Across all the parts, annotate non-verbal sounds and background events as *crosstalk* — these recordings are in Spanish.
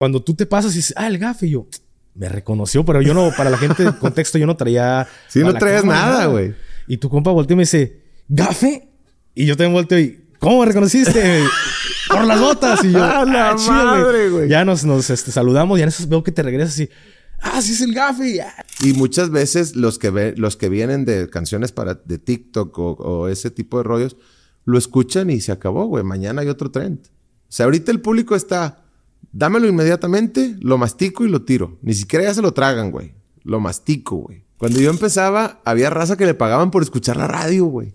cuando tú te pasas y dices, ah, el gafe, y yo, me reconoció, pero yo no, para la gente de contexto, yo no traía. Sí, no traías nada, güey. Y tu compa volteó y me dice, ¿gafe? Y yo también volteo y, ¿cómo me reconociste? *laughs* Por las botas. Y yo, *laughs* ¡A la "Ah, chido, madre, güey! Ya nos, nos este, saludamos y en eso veo que te regresas y, ah, sí es el gafe. y. Y muchas veces los que, ve- los que vienen de canciones para, de TikTok o, o ese tipo de rollos, lo escuchan y se acabó, güey. Mañana hay otro trend. O sea, ahorita el público está, dámelo inmediatamente, lo mastico y lo tiro. Ni siquiera ya se lo tragan, güey. Lo mastico, güey. Cuando yo empezaba, había raza que le pagaban por escuchar la radio, güey.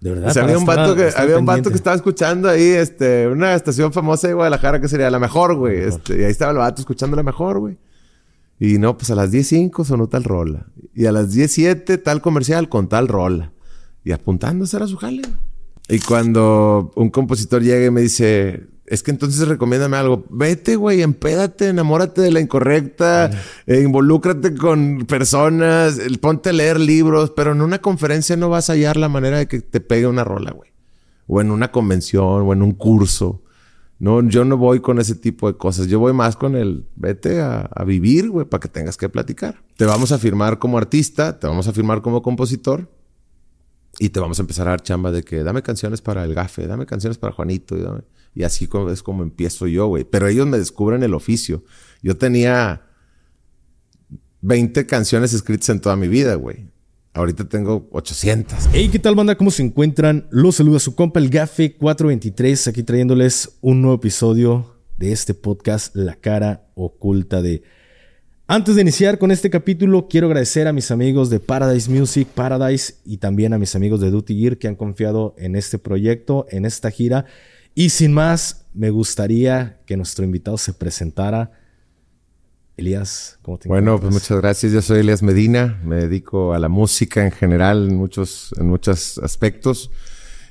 De verdad. O sea, había un vato que, había un vato que estaba escuchando ahí, este, una estación famosa de Guadalajara que sería la mejor, güey. Este, y ahí estaba el vato escuchando la mejor, güey. Y no, pues a las 10.05 sonó tal rola. Y a las 10.07 tal comercial con tal rola. Y apuntándose era su jale. Y cuando un compositor llega y me dice, es que entonces recomiéndame algo. Vete, güey, empédate, enamórate de la incorrecta, eh, involúcrate con personas, el- ponte a leer libros, pero en una conferencia no vas a hallar la manera de que te pegue una rola, güey. O en una convención, o en un curso. No, yo no voy con ese tipo de cosas. Yo voy más con el vete a, a vivir, güey, para que tengas que platicar. Te vamos a firmar como artista, te vamos a firmar como compositor y te vamos a empezar a dar chamba de que dame canciones para el gafe, dame canciones para Juanito. Y, así es como empiezo yo, güey. Pero ellos me descubren el oficio. Yo tenía 20 canciones escritas en toda mi vida, güey. Ahorita tengo 800. Hey, ¿qué tal, banda? ¿Cómo se encuentran? Los saluda su compa, el Gafe 423, aquí trayéndoles un nuevo episodio de este podcast, La cara oculta de. Antes de iniciar con este capítulo, quiero agradecer a mis amigos de Paradise Music, Paradise y también a mis amigos de Duty Gear que han confiado en este proyecto, en esta gira. Y sin más, me gustaría que nuestro invitado se presentara. Elías, ¿cómo te Bueno, pues muchas gracias. Yo soy Elias Medina. Me dedico a la música en general, en muchos, en muchos aspectos.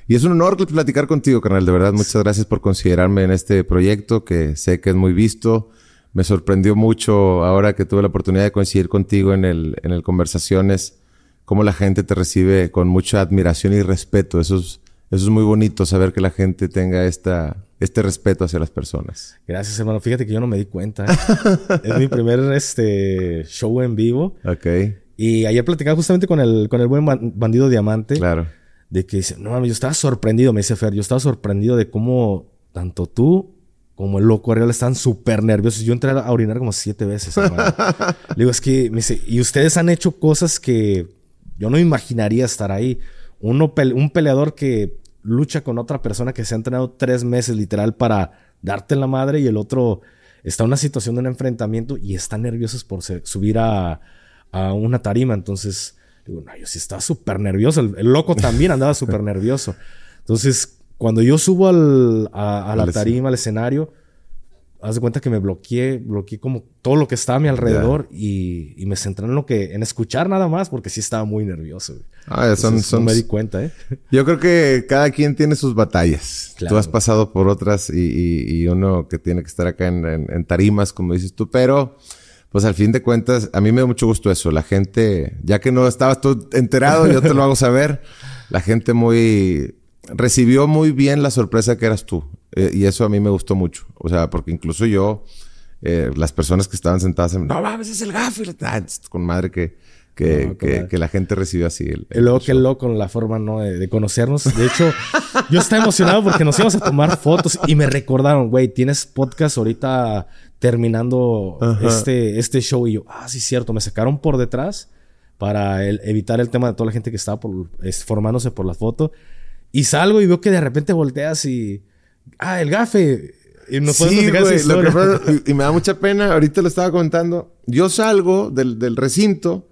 Y es un honor platicar contigo, carnal. De verdad, muchas gracias por considerarme en este proyecto que sé que es muy visto. Me sorprendió mucho ahora que tuve la oportunidad de coincidir contigo en el, en el Conversaciones, cómo la gente te recibe con mucha admiración y respeto. Eso es, eso es muy bonito, saber que la gente tenga esta, este respeto hacia las personas. Gracias, hermano. Fíjate que yo no me di cuenta. ¿eh? *laughs* es mi primer este, show en vivo. Ok, Y ayer platicaba justamente con el, con el buen ban- bandido Diamante. claro. De que dice, no yo estaba sorprendido, me dice Fer, yo estaba sorprendido de cómo tanto tú como el loco Ariel están súper nerviosos. Yo entré a orinar como siete veces. *laughs* Le digo, es que, me dice, y ustedes han hecho cosas que yo no imaginaría estar ahí. Uno, un peleador que lucha con otra persona que se ha entrenado tres meses literal para darte la madre y el otro está en una situación de un enfrentamiento y están nerviosos por subir a, a una tarima. Entonces, digo, no, yo sí estaba súper nervioso. El, el loco también andaba súper nervioso. Entonces, cuando yo subo al, a, a la Al tarima, al escenario, haz de cuenta que me bloqueé, bloqueé como todo lo que estaba a mi alrededor y, y me centré en lo que, en escuchar nada más, porque sí estaba muy nervioso. güey. Ah, son, Entonces, son, no me di cuenta, ¿eh? Yo creo que cada quien tiene sus batallas. Claro. Tú has pasado por otras y, y- y uno que tiene que estar acá en, en- en tarimas, como dices tú, pero pues al fin de cuentas, a mí me da mucho gusto eso. La gente, ya que no estabas tú enterado, yo te lo hago saber, *laughs* la gente muy recibió muy bien la sorpresa que eras tú. Eh, y eso a mí me gustó mucho. O sea, porque incluso yo, eh, las personas que estaban sentadas, en, no mames, es el gafe. Ah, con madre que, que, No, que, que la gente recibió así. el- Y luego qué loco la forma, ¿no? De, de conocernos. De hecho, yo estaba emocionado porque nos íbamos a tomar fotos y me recordaron, güey, tienes podcast ahorita terminando Ajá. este, este show. Y yo, ah, sí, cierto, me sacaron por detrás para el- evitar el tema de toda la gente que estaba por, es, formándose por la foto. Y salgo y veo que de repente volteas y, ah, el gafe. Y nos podemos Sí, platicar güey, esa lo que historia. fue- *laughs* y, y me da mucha pena, ahorita lo estaba comentando. Yo salgo del, del recinto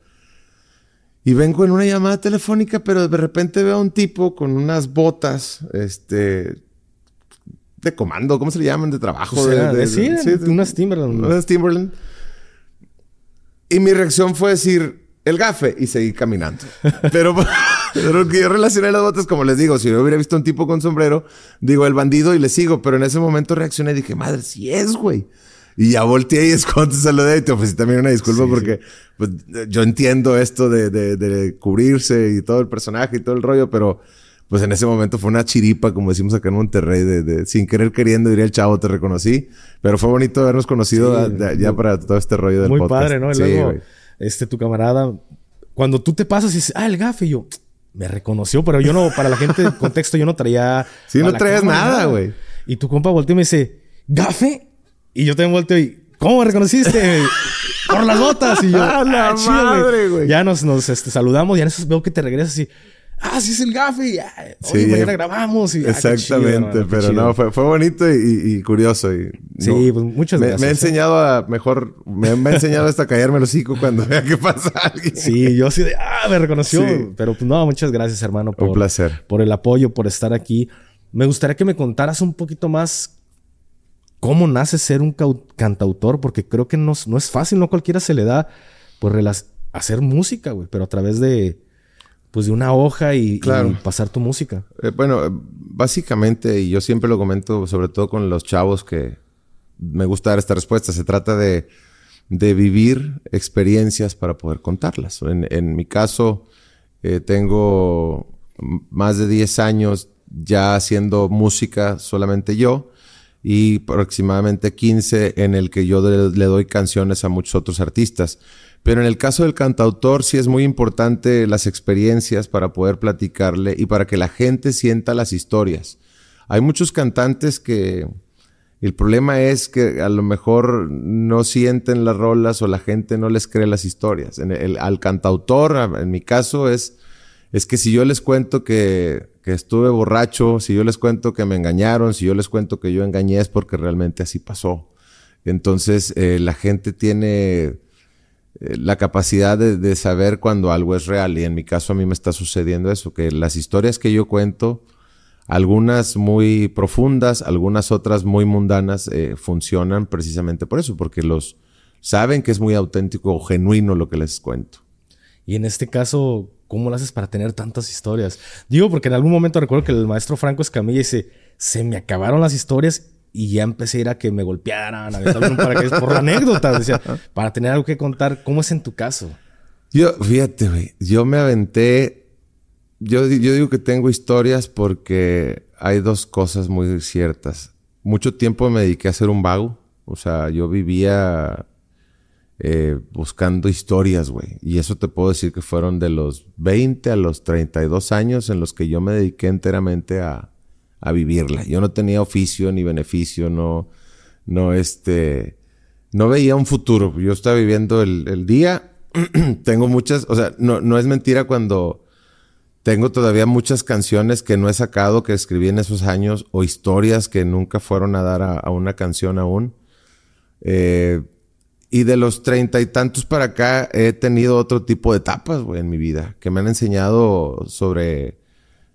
y vengo en una llamada telefónica, pero de repente veo a un tipo con unas botas, este, de comando, ¿cómo se le llaman? De trabajo. Pues de, era- de- sí, de- de- unas Timberland. unas Timberland. Y mi reacción fue decir, el gafe, y seguí caminando. *laughs* Pero, pero que yo relacioné las botas, como les digo, si yo hubiera visto a un tipo con sombrero, digo, el bandido y le sigo. Pero en ese momento reaccioné y dije, madre, si es, güey. Y ya volteé y es cuando te saludé y te ofrecí también una disculpa Sí, porque Pues, yo entiendo esto de, de- de cubrirse y todo el personaje y todo el rollo, pero pues en ese momento fue una chiripa, como decimos acá en Monterrey, de, sin querer queriendo, diría el chavo, te reconocí. Pero fue bonito habernos conocido ya para todo este rollo del muy podcast. Muy padre, ¿no? Y luego, este, tu camarada, cuando tú te pasas y dices, ah, el gafe, y yo, me reconoció, pero yo no, para la gente, contexto, yo no traía. Sí, no traías nada, güey. Y tu compa volteó y me dice, ¿gafe? Y yo también volteo y, ¿cómo me reconociste? *laughs* Por las botas. Y yo, *laughs* ¡ah, la madre, güey! Ya nos, nos este, saludamos y en eso veo que te regresas y, ah, sí es el gafe. Ya, sí, mañana grabamos. Y, ah, exactamente, pero no, fue, fue bonito y, curioso. Y, sí, pues muchas me, gracias. Me ha ¿eh? enseñado a mejor, me, me ha enseñado hasta callarme el hocico cuando *laughs* vea que pasa alguien. Sí, yo así de, ah, me reconoció. Pero pues no, muchas gracias, hermano. Por, un placer. Por el apoyo, por estar aquí. Me gustaría que me contaras un poquito más cómo nace ser un cantautor, porque creo que no, no es fácil, no cualquiera se le da, pues, hacer música, güey, pero a través de, pues, de una hoja y, pasar tu música. Eh, bueno, básicamente, y yo siempre lo comento, sobre todo con los chavos que me gusta dar esta respuesta, se trata de, vivir experiencias para poder contarlas. En, mi caso, eh, tengo más de 10 años ya haciendo música solamente yo y aproximadamente 15 en el que yo le, doy canciones a muchos otros artistas. Pero en el caso del cantautor sí es muy importante las experiencias para poder platicarle y para que la gente sienta las historias. Hay muchos cantantes que el problema es que a lo mejor no sienten las rolas o la gente no les cree las historias. Al cantautor, en mi caso, es, es que si yo les cuento que que estuve borracho, si yo les cuento que me engañaron, si yo les cuento que yo engañé es porque realmente así pasó. Entonces eh, la gente tiene la capacidad de, saber cuando algo es real y en mi caso a mí me está sucediendo eso, que las historias que yo cuento, algunas muy profundas, algunas otras muy mundanas, eh, funcionan precisamente por eso, porque los saben que es muy auténtico o genuino lo que les cuento. Y en este caso, ¿Cómo lo haces para tener tantas historias? Digo, porque en algún momento recuerdo que el maestro Franco Escamilla dice, se me acabaron las historias y ya empecé a ir a que me golpearan, a un paracaídas por la para tener algo que contar, ¿cómo es en tu caso? Yo, fíjate, güey, yo me aventé, yo, yo digo que tengo historias porque hay dos cosas muy ciertas. Mucho tiempo me dediqué a ser un vago, o sea, yo vivía eh, buscando historias, güey. Y eso te puedo decir que fueron de los 20 a los 32 años en los que yo me dediqué enteramente a, vivirla. Yo no tenía oficio ni beneficio, no, no, este, no veía un futuro. Yo estaba viviendo el, día. *clears throat* tengo muchas, o sea, no, no es mentira cuando tengo todavía muchas canciones que no he sacado, que escribí en esos años, o historias que nunca fueron a dar a, a una canción aún. Eh, y de los treinta y tantos para acá he tenido otro tipo de etapas, güey, en mi vida, que me han enseñado sobre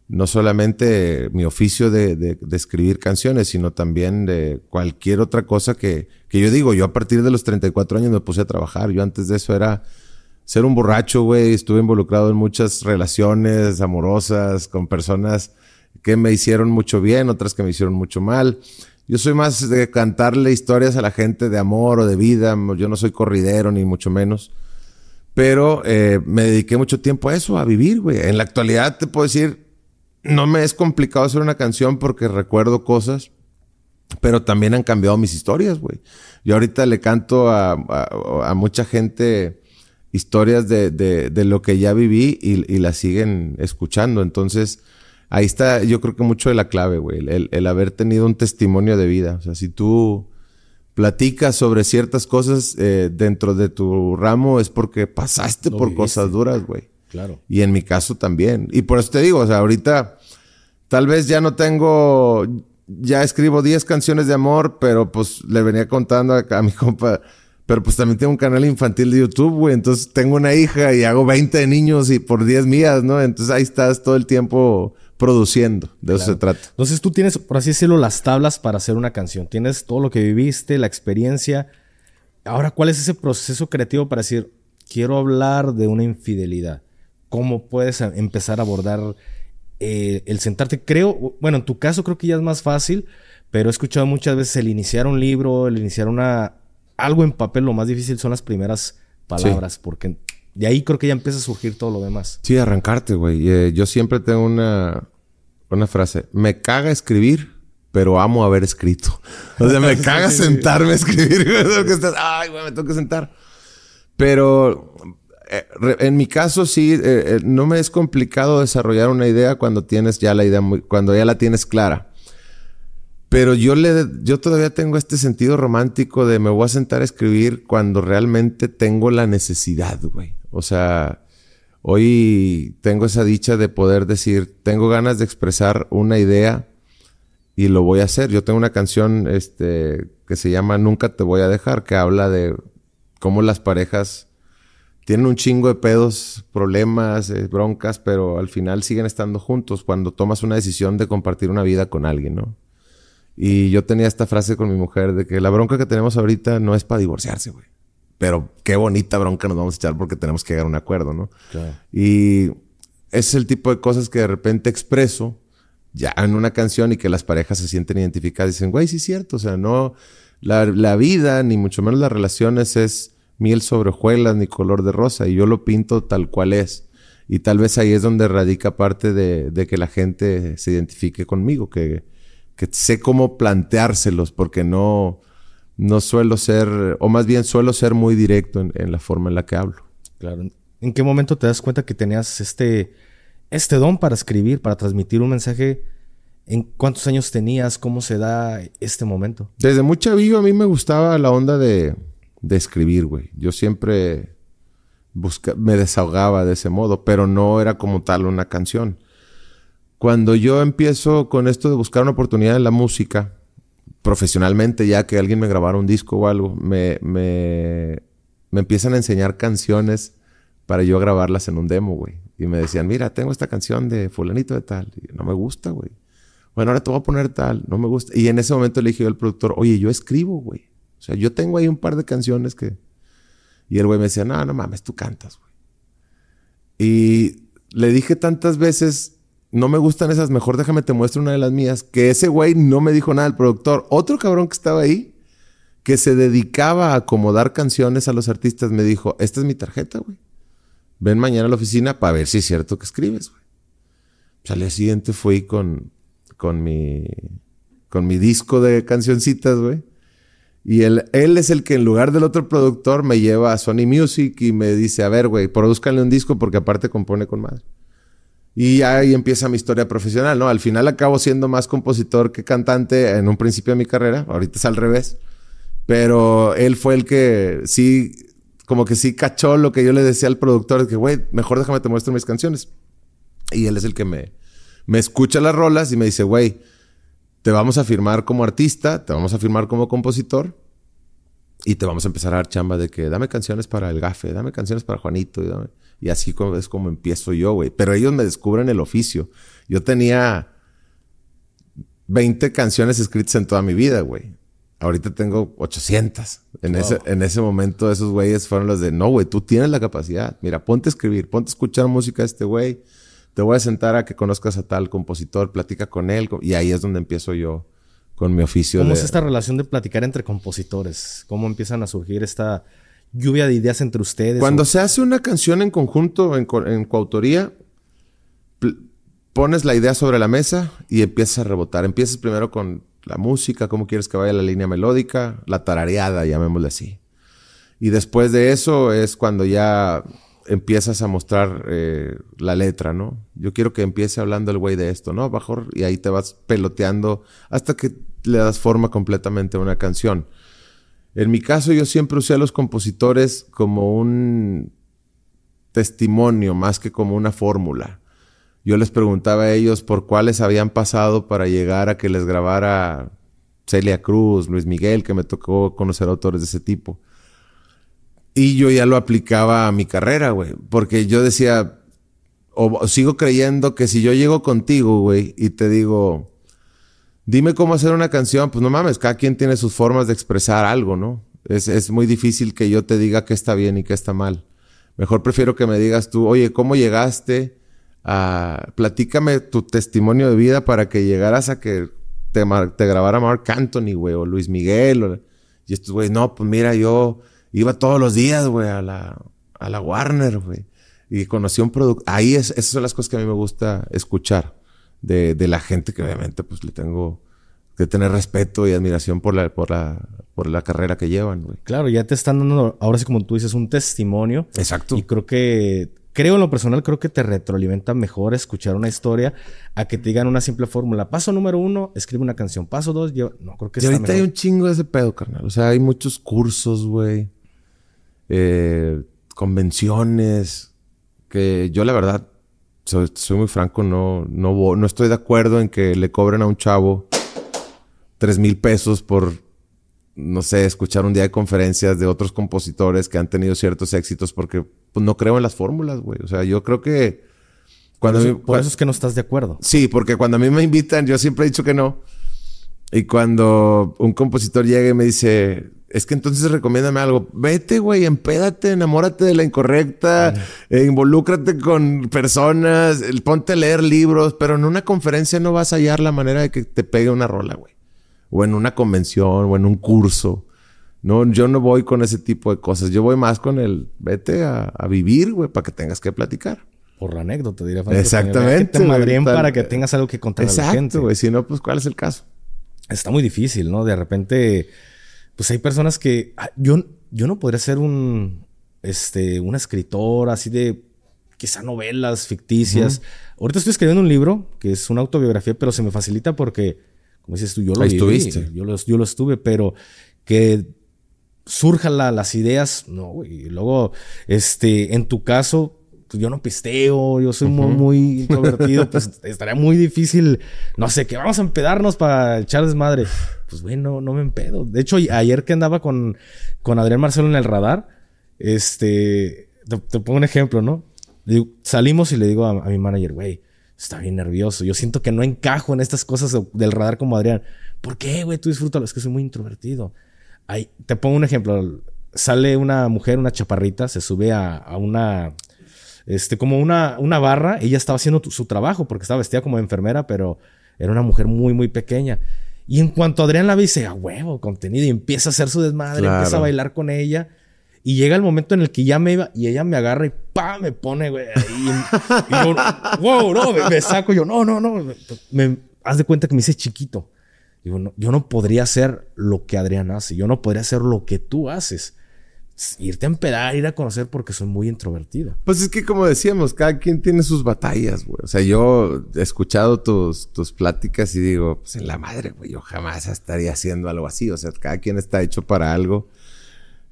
no solamente mi oficio de, escribir canciones, sino también de cualquier otra cosa que, que yo digo, yo a partir de los 34 años me puse a trabajar, yo antes de eso era ser un borracho, güey, estuve involucrado en muchas relaciones amorosas con personas que me hicieron mucho bien, otras que me hicieron mucho mal. Yo soy más de cantarle historias a la gente de amor o de vida. Yo no soy corridero ni mucho menos. Pero eh, me dediqué mucho tiempo a eso, a vivir, güey. En la actualidad te puedo decir, no me es complicado hacer una canción porque recuerdo cosas, pero también han cambiado mis historias, güey. Yo ahorita le canto a, mucha gente historias de, de, lo que ya viví y, y las siguen escuchando. Entonces, ahí está, yo creo que mucho de la clave, güey, el, haber tenido un testimonio de vida. O sea, si tú platicas sobre ciertas cosas eh, dentro de tu ramo es porque pasaste por cosas duras, güey. Claro. Y en mi caso también. Y por eso te digo, o sea, ahorita tal vez ya no tengo, ya escribo 10 canciones de amor, pero pues le venía contando a, a mi *laughs* compa. Pero pues también tengo un canal infantil de YouTube, güey. Entonces tengo una hija y hago 20 niños y por 10 mías, ¿no? Entonces ahí estás todo el tiempo produciendo. De eso se trata. Entonces tú tienes, por así decirlo, las tablas para hacer una canción. Tienes todo lo que viviste, la experiencia. Ahora, ¿cuál es ese proceso creativo para decir, quiero hablar de una infidelidad? ¿Cómo puedes empezar a abordar eh, el sentarte? Creo, bueno, en tu caso creo que ya es más fácil, pero he escuchado muchas veces el iniciar un libro, el iniciar una algo en papel, lo más difícil son las primeras palabras, porque de ahí creo que ya empieza a surgir todo lo demás. Sí, arrancarte, güey. Eh, yo siempre tengo una, una frase. Me caga escribir, pero amo haber escrito. O sea, me *laughs* caga sentarme a escribir. *laughs* Ay, güey, me tengo que sentar. Pero en mi caso sí, eh, eh, no me es complicado desarrollar una idea cuando tienes ya la idea, cuando ya la tienes clara. Pero yo, le, yo todavía tengo este sentido romántico de me voy a sentar a escribir cuando realmente tengo la necesidad, güey. O sea, hoy tengo esa dicha de poder decir, tengo ganas de expresar una idea y lo voy a hacer. Yo tengo una canción este, que se llama Nunca te voy a dejar, que habla de cómo las parejas tienen un chingo de pedos, problemas, eh, broncas, pero al final siguen estando juntos cuando tomas una decisión de compartir una vida con alguien, ¿no? Y yo tenía esta frase con mi mujer de que la bronca que tenemos ahorita no es para divorciarse, güey. Pero qué bonita bronca nos vamos a echar porque tenemos que llegar a un acuerdo, ¿no? Y ese es el tipo de cosas que de repente expreso ya en una canción y que las parejas se sienten identificadas. Dicen, güey, sí es cierto. O sea, no, la, la vida, ni mucho menos las relaciones es miel sobre hojuelas ni color de rosa. Y yo lo pinto tal cual es. Y tal vez ahí es donde radica parte de, de que la gente se identifique conmigo, que que sé cómo planteárselos porque no, no suelo ser, o más bien suelo ser muy directo en, la forma en la que hablo. Claro. ¿En qué momento te das cuenta que tenías este, este don para escribir, para transmitir un mensaje? ¿En cuántos años tenías? ¿Cómo se da este momento? Desde muy chavillo a mí me gustaba la onda de, de escribir, güey. Yo siempre busca, me desahogaba de ese modo, pero no era como tal una canción. Cuando yo empiezo con esto de buscar una oportunidad en la música, profesionalmente, ya que alguien me grabara un disco o algo, me, me, me empiezan a enseñar canciones para yo grabarlas en un demo, güey. Y me decían, mira, tengo esta canción de fulanito de tal. No me gusta, güey. Bueno, ahora te voy a poner tal. No me gusta. Y en ese momento le dije al productor, oye, yo escribo, güey. O sea, yo tengo ahí un par de canciones que... Y el güey me decía, no, no mames, tú cantas, güey. Y le dije tantas veces no me gustan esas, mejor déjame te muestro una de las mías, que ese güey no me dijo nada, el productor, otro cabrón que estaba ahí, que se dedicaba a acomodar canciones a los artistas, me dijo, esta es mi tarjeta, güey. Ven mañana a la oficina para ver si es cierto que escribes, güey. Pues al día siguiente fui con, con mi, con mi disco de cancioncitas, güey. Y él, es el que en lugar del otro productor me lleva a Sony Music y me dice, a ver, güey, produzcanle un disco porque aparte compone con madre. Y ahí empieza mi historia profesional, ¿no? Al final acabo siendo más compositor que cantante en un principio de mi carrera, ahorita es al revés. Pero él fue el que sí, como que sí cachó lo que yo le decía al productor, que, güey, mejor déjame te muestro mis canciones. Y él es el que me, me escucha las rolas y me dice, güey, te vamos a firmar como artista, te vamos a firmar como compositor y te vamos a empezar a dar chamba de que dame canciones para el gafe, dame canciones para Juanito y dame... Y así es como empiezo yo, güey. Pero ellos me descubren el oficio. Yo tenía 20 canciones escritas en toda mi vida, güey. Ahorita tengo 800. En, ese, en ese momento esos güeyes fueron los de, no, güey, tú tienes la capacidad. Mira, ponte a escribir, ponte a escuchar música de este güey. Te voy a sentar a que conozcas a tal compositor, platica con él. Y ahí es donde empiezo yo con mi oficio. ¿Cómo es esta relación de platicar entre compositores? ¿Cómo empiezan a surgir esta lluvia de ideas entre ustedes? Cuando se hace una canción en conjunto, en, coautoría, pones la idea sobre la mesa y empiezas a rebotar. Empiezas primero con la música, cómo quieres que vaya la línea melódica, la tarareada, llamémosle así. Y después de eso es cuando ya empiezas a mostrar eh, la letra, ¿no? Yo quiero que empiece hablando el güey de esto, ¿no? Mejor, y ahí te vas peloteando hasta que le das forma completamente a una canción. En mi caso, yo siempre usé a los compositores como un testimonio más que como una fórmula. Yo les preguntaba a ellos por cuáles habían pasado para llegar a que les grabara Celia Cruz, Luis Miguel, que me tocó conocer autores de ese tipo. Y yo ya lo aplicaba a mi carrera, güey. Porque yo decía, o sigo creyendo que si yo llego contigo, güey, y te digo, dime cómo hacer una canción, pues no mames, cada quien tiene sus formas de expresar algo, ¿no? Es, muy difícil que yo te diga qué está bien y qué está mal. Mejor prefiero que me digas tú, oye, ¿cómo llegaste a... Platícame tu testimonio de vida para que llegaras a que te, te grabara Mark Anthony, güey, o Luis Miguel. Y estos, güey, no, pues mira, yo iba todos los días, güey, a la, a la Warner, güey. Y conocí un producto. Ahí es, esas son las cosas que a mí me gusta escuchar de, de la gente que obviamente pues le tengo que tener respeto y admiración por la, por la, por la carrera que llevan, güey. Claro, ya te están dando, ahora sí como tú dices, un testimonio. Exacto. Y creo que, creo en lo personal, creo que te retroalimenta mejor escuchar una historia a que te digan una simple fórmula. Paso número uno, escribe una canción. Paso dos, yo, no, creo que Y ahorita hay un chingo de ese pedo, carnal. O sea, hay muchos cursos, güey. Eh, convenciones. Que yo, la verdad, soy, soy muy franco, no, no, no estoy de acuerdo en que le cobren a un chavo tres mil pesos por, no sé, escuchar un día de conferencias de otros compositores que han tenido ciertos éxitos, porque pues, no creo en las fórmulas, güey. O sea, yo creo que cuando Por eso, mí- por eso es que no estás de acuerdo. Sí, porque cuando a mí me invitan, yo siempre he dicho que no. Y cuando un compositor llega y me dice, es que entonces recomiéndame algo, vete, güey, empédate, enamórate de la incorrecta, eh, involúcrate con personas, el- ponte a leer libros, pero en una conferencia no vas a hallar la manera de que te pegue una rola, güey. O en una convención, o en un curso. No, yo no voy con ese tipo de cosas. Yo voy más con el, vete a, a vivir, güey, para que tengas que platicar. Por la anécdota, diría Exactamente, te para que tengas algo que contar a la gente. Güey. Si no, pues, ¿cuál es el caso? Está muy difícil, ¿no? De repente, pues hay personas que ah, yo, yo no podría ser un, este, un escritor así de quizá novelas ficticias. Ahorita estoy escribiendo un libro que es una autobiografía, pero se me facilita porque, como dices tú, yo lo Ahí viví, estuviste. Yo lo, yo lo estuve, pero que surjan la- las ideas, no, güey. Y luego, este, en tu caso, pues yo no pisteo, yo soy muy, muy introvertido, *laughs* pues estaría muy difícil, no sé, que vamos a empedarnos para echar desmadre. Pues, güey, no, me empedo. De hecho, ayer que andaba con, con Adrián Marcelo en el radar, este, te, te pongo un ejemplo, ¿no? Digo- salimos y le digo a, a mi manager, güey, está bien nervioso. Yo siento que no encajo en estas cosas de- del radar como Adrián. ¿Por qué, güey? Tú disfrútalo. Es que soy muy introvertido. Ay, te pongo un ejemplo. Sale una mujer, una chaparrita, se sube a, a una, este, como una, una barra. Ella estaba haciendo tu- su trabajo porque estaba vestida como enfermera, pero era una mujer muy, muy pequeña. Y en cuanto Adrián la ve, dice, a huevo, contenido, y empieza a hacer su desmadre, Claro. empieza a bailar con ella. Y llega el momento en el que ya me iba, y ella me agarra y pa, me pone, güey. Y, y yo, wow, no, me, me saco yo, no, no, no. Me, haz de cuenta que me hice chiquito. Digo, no, yo no podría hacer lo que Adrián hace, yo no podría hacer lo que tú haces. Irte a empedar, ir a conocer porque soy muy introvertido. Pues es que como decíamos, cada quien tiene sus batallas, güey. O sea, yo he escuchado tus, tus pláticas y digo, pues en la madre, güey, yo jamás estaría haciendo algo así. O sea, cada quien está hecho para algo.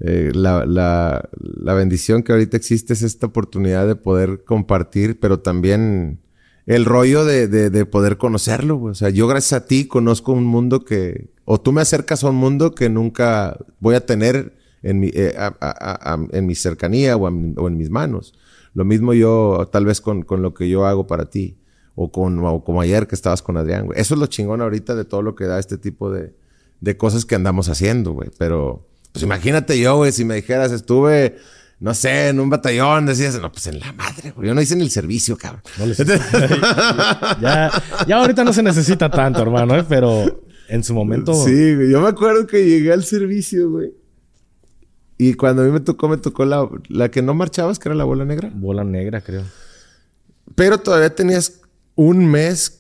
Eh, la, la, la bendición que ahorita existe es esta oportunidad de poder compartir, pero también el rollo de, de, de poder conocerlo, güey. O sea, yo gracias a ti conozco un mundo que, o tú me acercas a un mundo que nunca voy a tener en mi, eh, a- a- a- en mi cercanía o, en mis manos. Lo mismo yo, tal vez con, con lo que yo hago para ti. O, con, o como ayer que estabas con Adrián, güey. Eso es lo chingón ahorita de todo lo que da este tipo de, de cosas que andamos haciendo, güey. Pero, pues imagínate yo, güey, si me dijeras, estuve, no sé, en un batallón, decías, no, pues en la madre, güey. Yo no hice ni el servicio, cabrón. No les- *laughs* ya, ya ahorita no se necesita tanto, hermano, ¿eh? pero en su momento. Sí, güey. Yo me acuerdo que llegué al servicio, güey. Y cuando a mí me tocó, me tocó la, la que no marchabas, que era la bola negra. Bola negra, creo. Pero todavía tenías un mes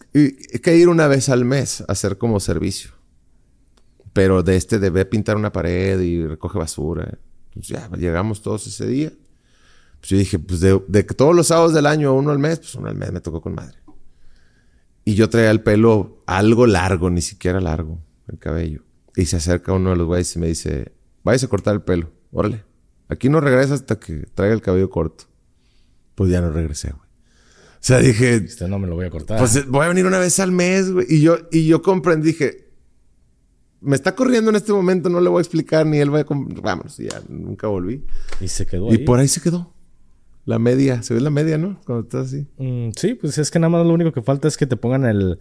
que ir una vez al mes a hacer como servicio. Pero de este de ve a pintar una pared y recoge basura. Pues ya, llegamos todos ese día. Pues yo dije, pues de, de que todos los sábados del año, uno al mes, pues uno al mes me tocó con madre. Y yo traía el pelo algo largo, ni siquiera largo, el cabello. Y se acerca uno de los güeyes y me dice, váyase a cortar el pelo, órale. Aquí no regresa hasta que traiga el cabello corto. Pues ya no regresé, güey. O sea, dije, Este no me lo voy a cortar. pues voy a venir una vez al mes, güey. Y yo, y yo comprendí, dije, me está corriendo en este momento, no le voy a explicar, ni él va a... Vámonos, y ya nunca volví. y se quedó Y ahí. por ahí se quedó. La media, se ve la media, ¿no? Cuando estás así. Mm, sí, pues es que nada más lo único que falta es que te pongan el,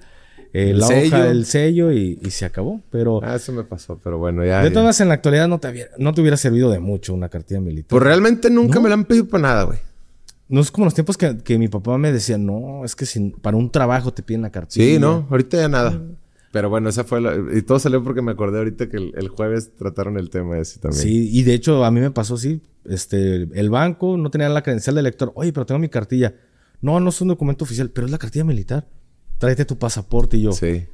el- El la sello. hoja, el sello y, y se acabó. Pero Ah, eso me pasó, pero bueno, ya. de ya. todas maneras, en la actualidad no te, hubiera, no te hubiera servido de mucho una cartilla militar. Pues realmente nunca No. me la han pedido para nada, güey. No es como los tiempos que, que mi papá me decía, no, es que sin, para un trabajo te piden la cartilla. Sí, no, ahorita ya nada. Pero bueno, esa fue la... Y todo salió porque me acordé ahorita que el, el jueves trataron el tema ese también. Sí, y de hecho a mí me pasó así. Este, el banco no tenía la credencial de lector. Oye, pero tengo mi cartilla. No, no es un documento oficial, pero es la cartilla militar. Tráete tu pasaporte y yo. Sí.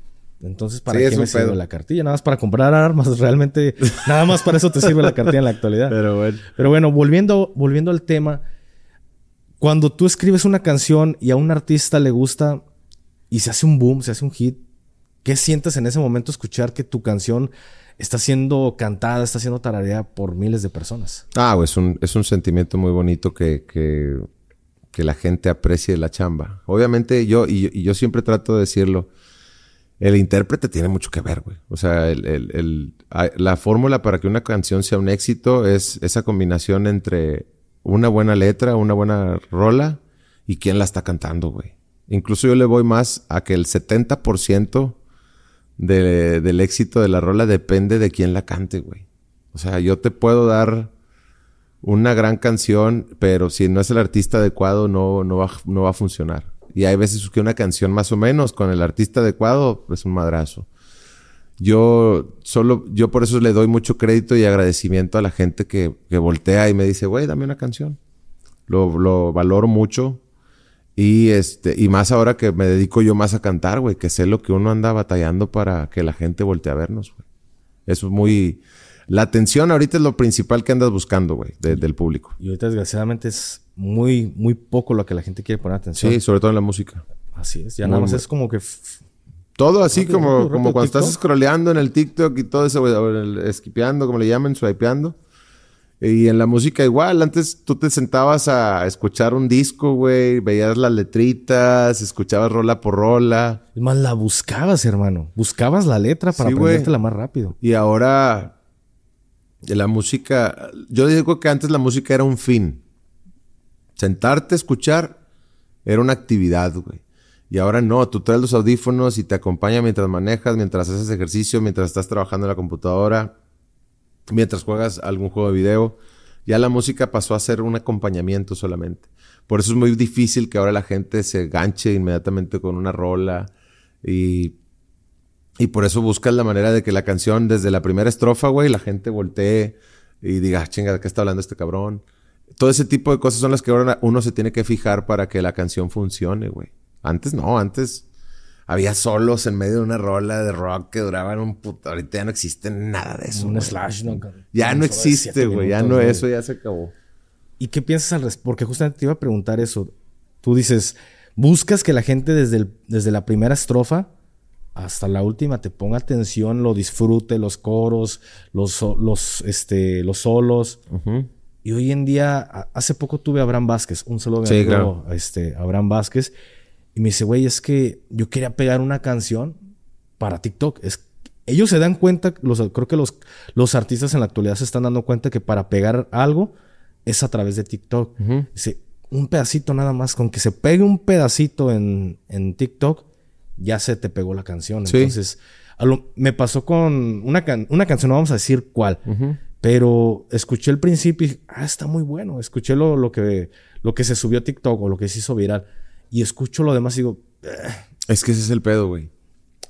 Entonces, ¿para Sí, qué me sirve pedo. la cartilla? Nada más para comprar armas. *laughs* Realmente, nada más para eso te sirve la cartilla en la actualidad. Pero bueno. Pero bueno, volviendo, volviendo al tema, cuando tú escribes una canción y a un artista le gusta y se hace un boom, se hace un hit, ¿qué sientes en ese momento escuchar que tu canción está siendo cantada, está siendo tarareada por miles de personas? Ah, es un, es un sentimiento muy bonito que, que, que la gente aprecie la chamba. Obviamente yo, y, y yo siempre trato de decirlo, el intérprete tiene mucho que ver, güey. O sea, el, el- el- la fórmula para que una canción sea un éxito es esa combinación entre una buena letra, una buena rola y quién la está cantando, güey. Incluso yo le voy más a que el 70% de- del éxito de la rola depende de quién la cante, güey. O sea, yo te puedo dar una gran canción, pero si no es el artista adecuado, no, no, va, no va a funcionar. Y hay veces que una canción más o menos con el artista adecuado es un madrazo. Yo solo, yo por eso le doy mucho crédito y agradecimiento a la gente que, que voltea y me dice, güey, dame una canción. Lo, lo valoro mucho. Y este, y más ahora que me dedico yo más a cantar, güey, que sé lo que uno anda batallando para que la gente voltee a vernos, güey. Eso es muy. La atención ahorita es lo principal que andas buscando, güey, de- del público. Y ahorita desgraciadamente es muy, muy poco lo que la gente quiere poner atención. Sí, sobre todo en la música. Así es. Ya Muy, nada más muy- es como que... Todo así Rápido, como, rápido, como rápido, cuando estás TikTok. scrolleando en el TikTok y todo eso, güey, como le llaman, swipeando. Y en la música igual, antes tú te sentabas a escuchar un disco, güey, veías las letritas, escuchabas rola por rola. Es más, la buscabas, hermano. Buscabas la letra para Sí, aprendértela más rápido. Y ahora la música, yo digo que antes la música era un fin. Sentarte a escuchar era una actividad, güey. Y ahora no, tú traes los audífonos y te acompaña mientras manejas, mientras haces ejercicio, mientras estás trabajando en la computadora, mientras juegas algún juego de video. Ya la música pasó a ser un acompañamiento solamente. Por eso es muy difícil que ahora la gente se ganche inmediatamente con una rola y y por eso buscas la manera de que la canción, desde la primera estrofa, güey, la gente voltee y diga, "Ah, chinga, ¿de qué está hablando este cabrón? Todo ese tipo de cosas son las que ahora uno se tiene que fijar para que la canción funcione, güey. Antes no, antes había solos en medio de una rola de rock que duraban un puto. Ahorita ya no existe nada de eso. un güey. slash, ¿no? Ya no existe, güey. Ya no, güey. eso ya se acabó. ¿Y qué piensas al respecto? Porque justamente te iba a preguntar eso. Tú dices, buscas que la gente desde, el- desde la primera estrofa hasta la última te ponga atención, lo disfrute, los coros, los, los, este, los solos. Y hoy en día, hace poco tuve a Abraham Vázquez, un saludo Sí, este, Abraham Vázquez, y me dice, güey, es que yo quería pegar una canción para TikTok. Es, ellos se dan cuenta, los, creo que los, los artistas en la actualidad se están dando cuenta que para pegar algo es a través de TikTok. Dice, un pedacito nada más, con que se pegue un pedacito en, en TikTok, ya se te pegó la canción. Sí. Entonces, a lo- me pasó con una, can- una canción, no vamos a decir cuál, pero escuché el principio y ah, está muy bueno. Escuché lo, lo, que, lo que se subió a TikTok o lo que se hizo viral. Y escucho lo demás y digo, Es que ese es el pedo, güey.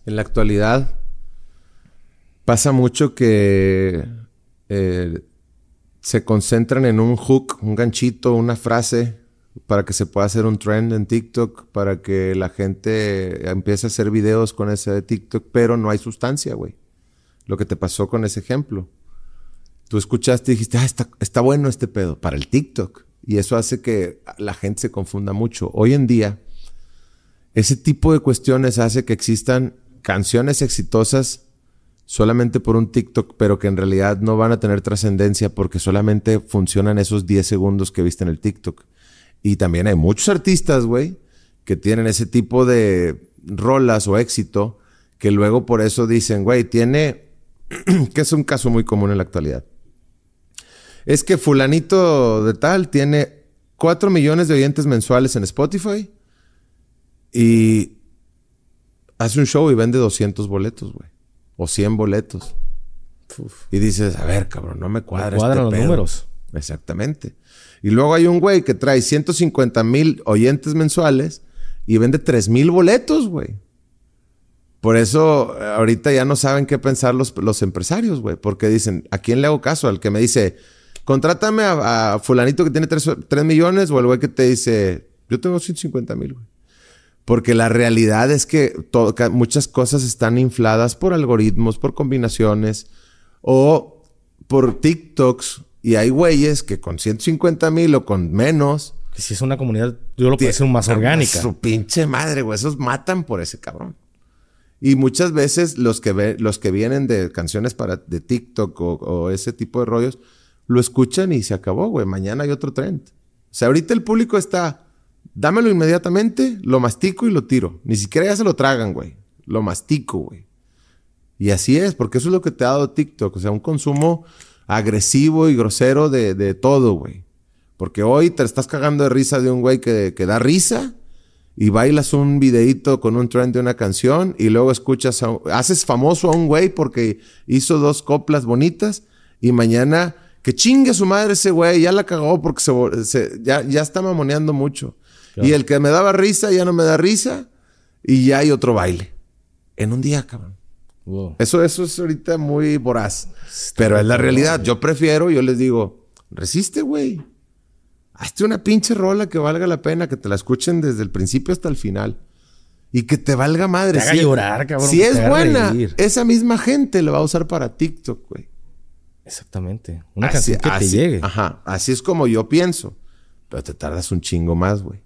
En la actualidad pasa mucho que eh, se concentran en un hook, un ganchito, una frase para que se pueda hacer un trend en TikTok, para que la gente empiece a hacer videos con ese TikTok, pero no hay sustancia, güey. Lo que te pasó con ese ejemplo. Tú escuchaste y dijiste, ah, está, está bueno este pedo para el TikTok. Y eso hace que la gente se confunda mucho. Hoy en día, ese tipo de cuestiones hace que existan canciones exitosas solamente por un TikTok, pero que en realidad no van a tener trascendencia porque solamente funcionan esos 10 segundos que viste en el TikTok. Y también hay muchos artistas, güey, que tienen ese tipo de rolas o éxito que luego por eso dicen, güey, tiene, *clears throat* que es un caso muy común en la actualidad. Es que fulanito de tal tiene 4 millones de oyentes mensuales en Spotify y hace un show y vende 200 boletos, güey. O 100 boletos. Y dices, a ver, cabrón, no me cuadra. cuadran este los pedo". números. Exactamente. Y luego hay un güey que trae 150 mil oyentes mensuales y vende 3 mil boletos, güey. Por eso eh, ahorita ya no saben qué pensar los, los empresarios, güey. Porque dicen, ¿a quién le hago caso? Al que me dice, contrátame a, fulanito que tiene 3, millones o el güey que te dice, yo tengo 150 mil, güey. Porque la realidad es que muchas cosas están infladas por algoritmos, por combinaciones o por TikToks. Y hay güeyes que con 150 mil o con menos. Que si es una comunidad, yo lo puedo decir más orgánica. Su pinche madre, güey. Esos matan por ese cabrón. Y muchas veces los que, ve, los que vienen de canciones para, de TikTok o, o, ese tipo de rollos, lo escuchan y se acabó, güey. Mañana hay otro trend. O sea, ahorita el público está, dámelo inmediatamente, lo mastico y lo tiro. Ni siquiera ya se lo tragan, güey. Lo mastico, güey. Y así es, porque eso es lo que te ha dado TikTok. O sea, un consumo agresivo y grosero de, de todo, güey. Porque hoy te estás cagando de risa de un güey que, que da risa y bailas un videíto con un trend de una canción y luego escuchas, haces famoso a un güey porque hizo dos coplas bonitas y mañana que chingue su madre ese güey, ya la cagó porque se, ya, ya está mamoneando mucho. Y el que me daba risa ya no me da risa y ya hay otro baile. En un día, cabrón. Eso, eso es ahorita muy voraz. pero es la realidad. Yo prefiero, yo les digo, resiste, güey. Hazte una pinche rola que valga la pena, que te la escuchen desde el principio hasta el final. Y que te valga madre. Te haga llorar, cabrón. Si es buena, esa misma gente lo va a usar para TikTok, güey. Exactamente. Una canción que te llegue. Ajá. Así es como yo pienso. Pero te tardas un chingo más, güey.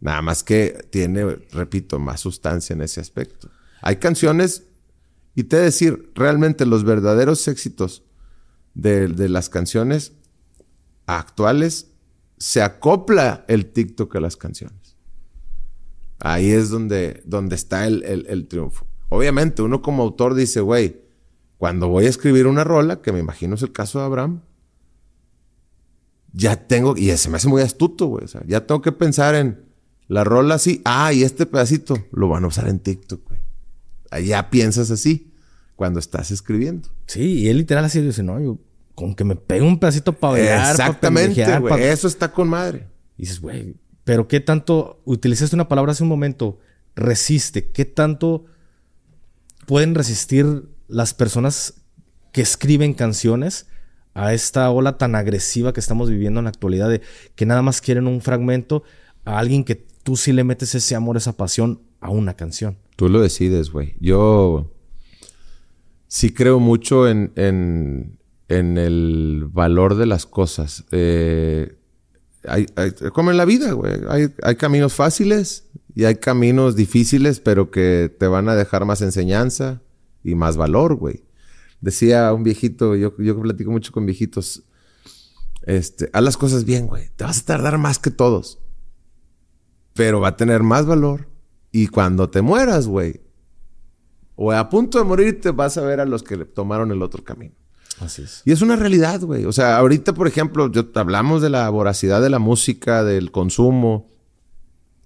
Nada más que tiene, repito, más sustancia en ese aspecto. Hay canciones, y te decir, realmente los verdaderos éxitos de, de las canciones actuales se acopla el TikTok a las canciones. Ahí es donde, donde está el, triunfo. Obviamente, uno como autor dice, güey, cuando voy a escribir una rola, que me imagino es el caso de Abraham, ya tengo, y se me hace muy astuto, güey, o sea, ya tengo que pensar en la rola así, ah, y este pedacito lo van a usar en TikTok. Ya piensas así cuando estás escribiendo. Sí, y él literal así dice, no, yo con que me pegue un pedacito para bailar. Exactamente, güey. Eso está con madre. Y dices, güey, pero ¿qué tanto? Utilizaste una palabra hace un momento, resiste. ¿Qué tanto pueden resistir las personas que escriben canciones a esta ola tan agresiva que estamos viviendo en la actualidad de que nada más quieren un fragmento a alguien que tú sí le metes ese amor, esa pasión a una canción? Tú lo decides, güey. Yo sí creo mucho en, en el valor de las cosas. Eh, como en la vida, güey. Hay, caminos fáciles y hay caminos difíciles, pero que te van a dejar más enseñanza y más valor, güey. Decía un viejito, yo, yo platico mucho con viejitos, este, haz las cosas bien, güey. Te vas a tardar más que todos. Pero va a tener más valor. Y cuando te mueras, güey, o a punto de morir, te vas a ver a los que tomaron el otro camino. Así es. Y es una realidad, güey. O sea, ahorita, por ejemplo, yo, hablamos de la voracidad de la música, del consumo,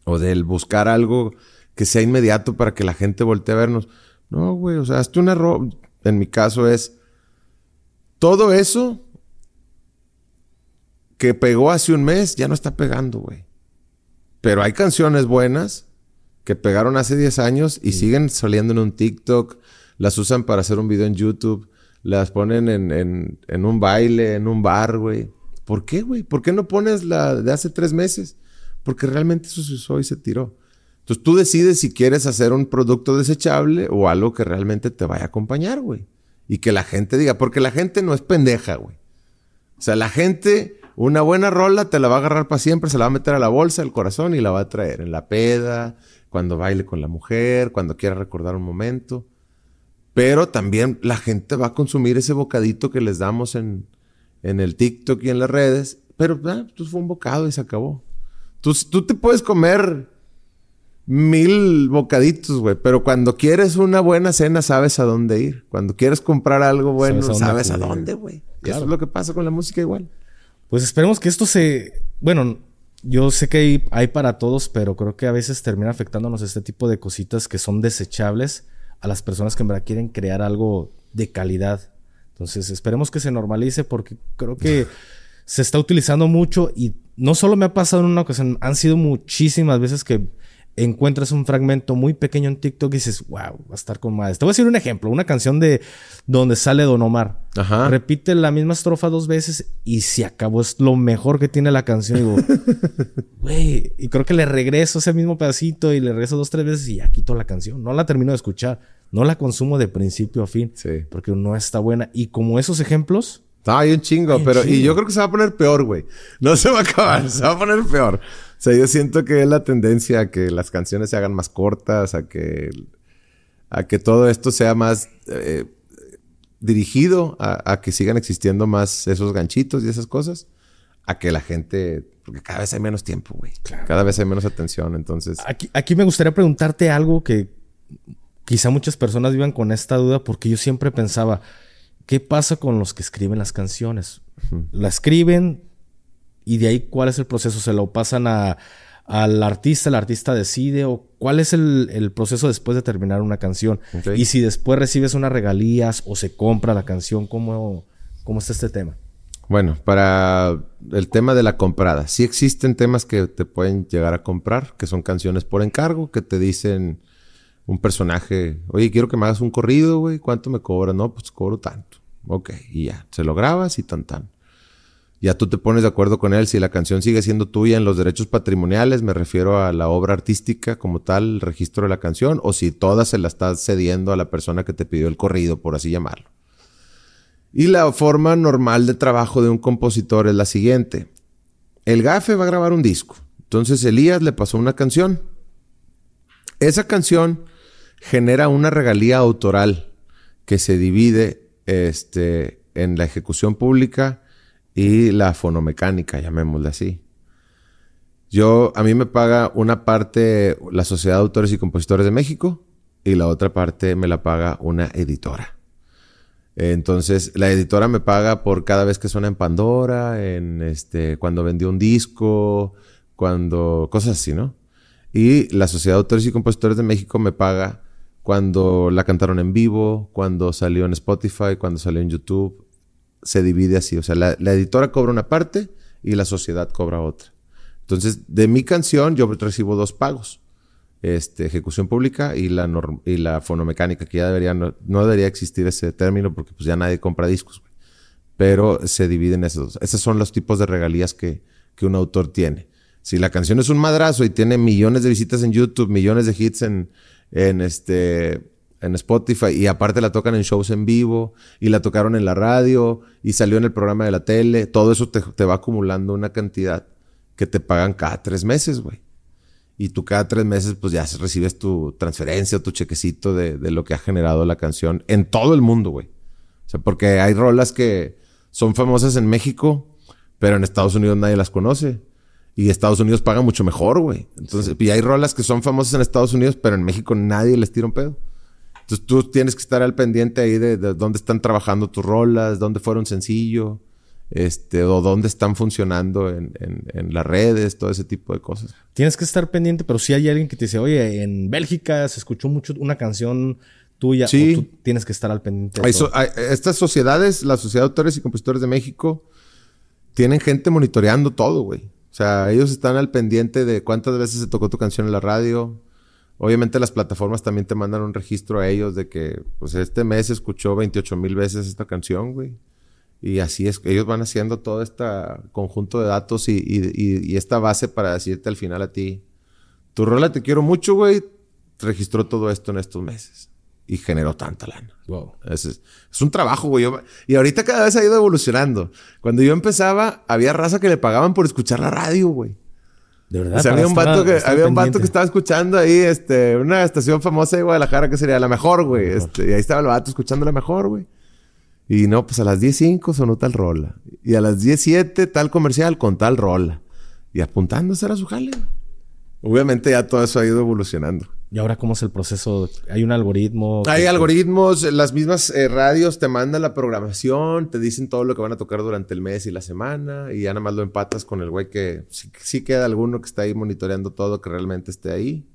o del buscar algo que sea inmediato para que la gente voltee a vernos. No, güey, o sea, hazte una... En mi caso es... Todo eso que pegó hace un mes ya no está pegando, güey. Pero hay canciones buenas que pegaron hace 10 años y siguen saliendo en un TikTok, las usan para hacer un video en YouTube las ponen en, un baile, en un bar, güey. ¿Por qué, güey? ¿Por qué no pones la de hace tres meses? Porque realmente eso se usó y se tiró. Entonces tú decides si quieres hacer un producto desechable o algo que realmente te vaya a acompañar, güey. Y que la gente diga, porque la gente no es pendeja, güey. O sea, la gente, una buena rola te la va a agarrar para siempre, se la va a meter a la bolsa, al corazón y la va a traer en la peda, cuando baile con la mujer, cuando quiera recordar un momento. Pero también la gente va a consumir ese bocadito que les damos en, en el TikTok y en las redes. Pero ah, pues fue un bocado y se acabó. Tú, tú te puedes comer mil bocaditos, güey. Pero cuando quieres una buena cena, sabes a dónde ir. Cuando quieres comprar algo bueno, sabes a dónde, güey. Eso es lo que pasa con la música igual. Pues esperemos que esto se... Bueno, yo sé que hay, hay para todos, pero creo que a veces termina afectándonos este tipo de cositas que son desechables a las personas que en verdad quieren crear algo de calidad. Entonces, esperemos que se normalice porque creo que *laughs* se está utilizando mucho y no solo me ha pasado en una ocasión, han sido muchísimas veces que encuentras un fragmento muy pequeño en TikTok y dices, wow, va a estar con madres. Te voy a decir un ejemplo, una canción de donde sale Don Omar. Ajá. Repite la misma estrofa dos veces y se acabó. Es lo mejor que tiene la canción. Y digo, *laughs* güey, y creo que le regreso ese mismo pedacito y le regreso dos, tres veces y ya quito la canción. No la termino de escuchar. No la consumo de principio a fin. Sí. Porque no está buena. Y como esos ejemplos, No, hay un chingo, Hay un pero y yo creo que se va a poner peor, güey. No se va a acabar, se va a poner peor. O sea, yo siento que es la tendencia a que las canciones se hagan más cortas, a que a que todo esto sea más eh, dirigido a, a que sigan existiendo más esos ganchitos y esas cosas, a que la gente, porque cada vez hay menos tiempo, güey. Cada vez hay menos atención, entonces. Aquí, aquí me gustaría preguntarte algo que quizá muchas personas vivan con esta duda porque yo siempre pensaba, ¿qué pasa con los que escriben las canciones? La escriben y de ahí cuál es el proceso, se lo pasan a, al artista, el artista decide o cuál es el, el proceso después de terminar una canción. Y si después recibes unas regalías o se compra la canción, ¿cómo, cómo está este tema? Bueno, para el tema de la comprada, sí existen temas que te pueden llegar a comprar, que son canciones por encargo, que te dicen un personaje, oye, quiero que me hagas un corrido, güey, ¿cuánto me cobras? No, pues cobro tanto. Ok, y ya, se lo grabas y tan tan. Ya tú te pones de acuerdo con él si la canción sigue siendo tuya en los derechos patrimoniales, me refiero a la obra artística como tal, el registro de la canción, o si toda se la estás cediendo a la persona que te pidió el corrido, por así llamarlo. Y la forma normal de trabajo de un compositor es la siguiente. El gafe va a grabar un disco. Entonces Elías le pasó una canción. Esa canción genera una regalía autoral que se divide este, en la ejecución pública y la fonomecánica, llamémosle así. Yo, a mí me paga una parte la Sociedad de Autores y Compositores de México y la otra parte me la paga una editora. Entonces, la editora me paga por cada vez que suena en Pandora, en este, cuando vendió un disco, cuando, cosas así, ¿no? Y la Sociedad de Autores y Compositores de México me paga cuando la cantaron en vivo, cuando salió en Spotify, cuando salió en YouTube. Se divide así. O sea, la, editora cobra una parte y la sociedad cobra otra. Entonces, de mi canción yo recibo dos pagos. Este, ejecución pública y la, y la fonomecánica, que ya debería, no, no debería existir ese término porque pues ya nadie compra discos. güey. Pero se dividen esos dos. Esos son los tipos de regalías que, que un autor tiene. Si la canción es un madrazo y tiene millones de visitas en YouTube, millones de hits en, en este en Spotify y aparte la tocan en shows en vivo y la tocaron en la radio y salió en el programa de la tele, todo eso te, te va acumulando una cantidad que te pagan cada tres meses, güey. Y tú cada tres meses pues ya recibes tu transferencia tu chequecito de, de lo que ha generado la canción en todo el mundo, güey. O sea, porque hay rolas que son famosas en México, pero en Estados Unidos nadie las conoce. Y Estados Unidos paga mucho mejor, güey. Entonces, y hay rolas que son famosas en Estados Unidos, pero en México nadie les tira un pedo. Entonces tú tienes que estar al pendiente ahí de, de dónde están trabajando tus rolas, dónde fueron sencillo, este, o dónde están funcionando en, en- en las redes, todo ese tipo de cosas. Tienes que estar pendiente, pero si hay alguien que te dice, oye, en Bélgica se escuchó mucho una canción tuya, Sí. o tú tienes que estar al pendiente. de Hay todo. so- hay- estas sociedades, la Sociedad de Autores y Compositores de México, tienen gente monitoreando todo, güey. O sea, ellos están al pendiente de cuántas veces se tocó tu canción en la radio. Obviamente las plataformas también te mandan un registro a ellos de que, pues este mes escuchó 28 mil veces esta canción, güey. Y así es, ellos van haciendo todo este conjunto de datos y, y- y- y esta base para decirte al final a ti, tu rola te quiero mucho, güey, registró todo esto en estos meses y generó tanta lana. Wow. Es, es- es un trabajo, güey. Yo- y ahorita cada vez ha ido evolucionando. Cuando yo empezaba, había raza que le pagaban por escuchar la radio, güey. De verdad. O sea, había un estar- vato que, había un vato que estaba escuchando ahí, este, una estación famosa de Guadalajara que sería la mejor, güey. Este, y ahí estaba el vato escuchando la mejor, güey. Y no, pues a las 10.05 sonó tal rola. Y a las 10.07 tal comercial con tal rola. Y apuntándose a su jale. Obviamente ya todo eso ha ido evolucionando. ¿Y ahora cómo es el proceso? ¿Hay un algoritmo? Hay que- algoritmos, las mismas eh, radios te mandan la programación, te dicen todo lo que van a tocar durante el mes y la semana, y ya nada más lo empatas con el güey que sí, sí queda alguno que está ahí monitoreando todo, que realmente esté ahí.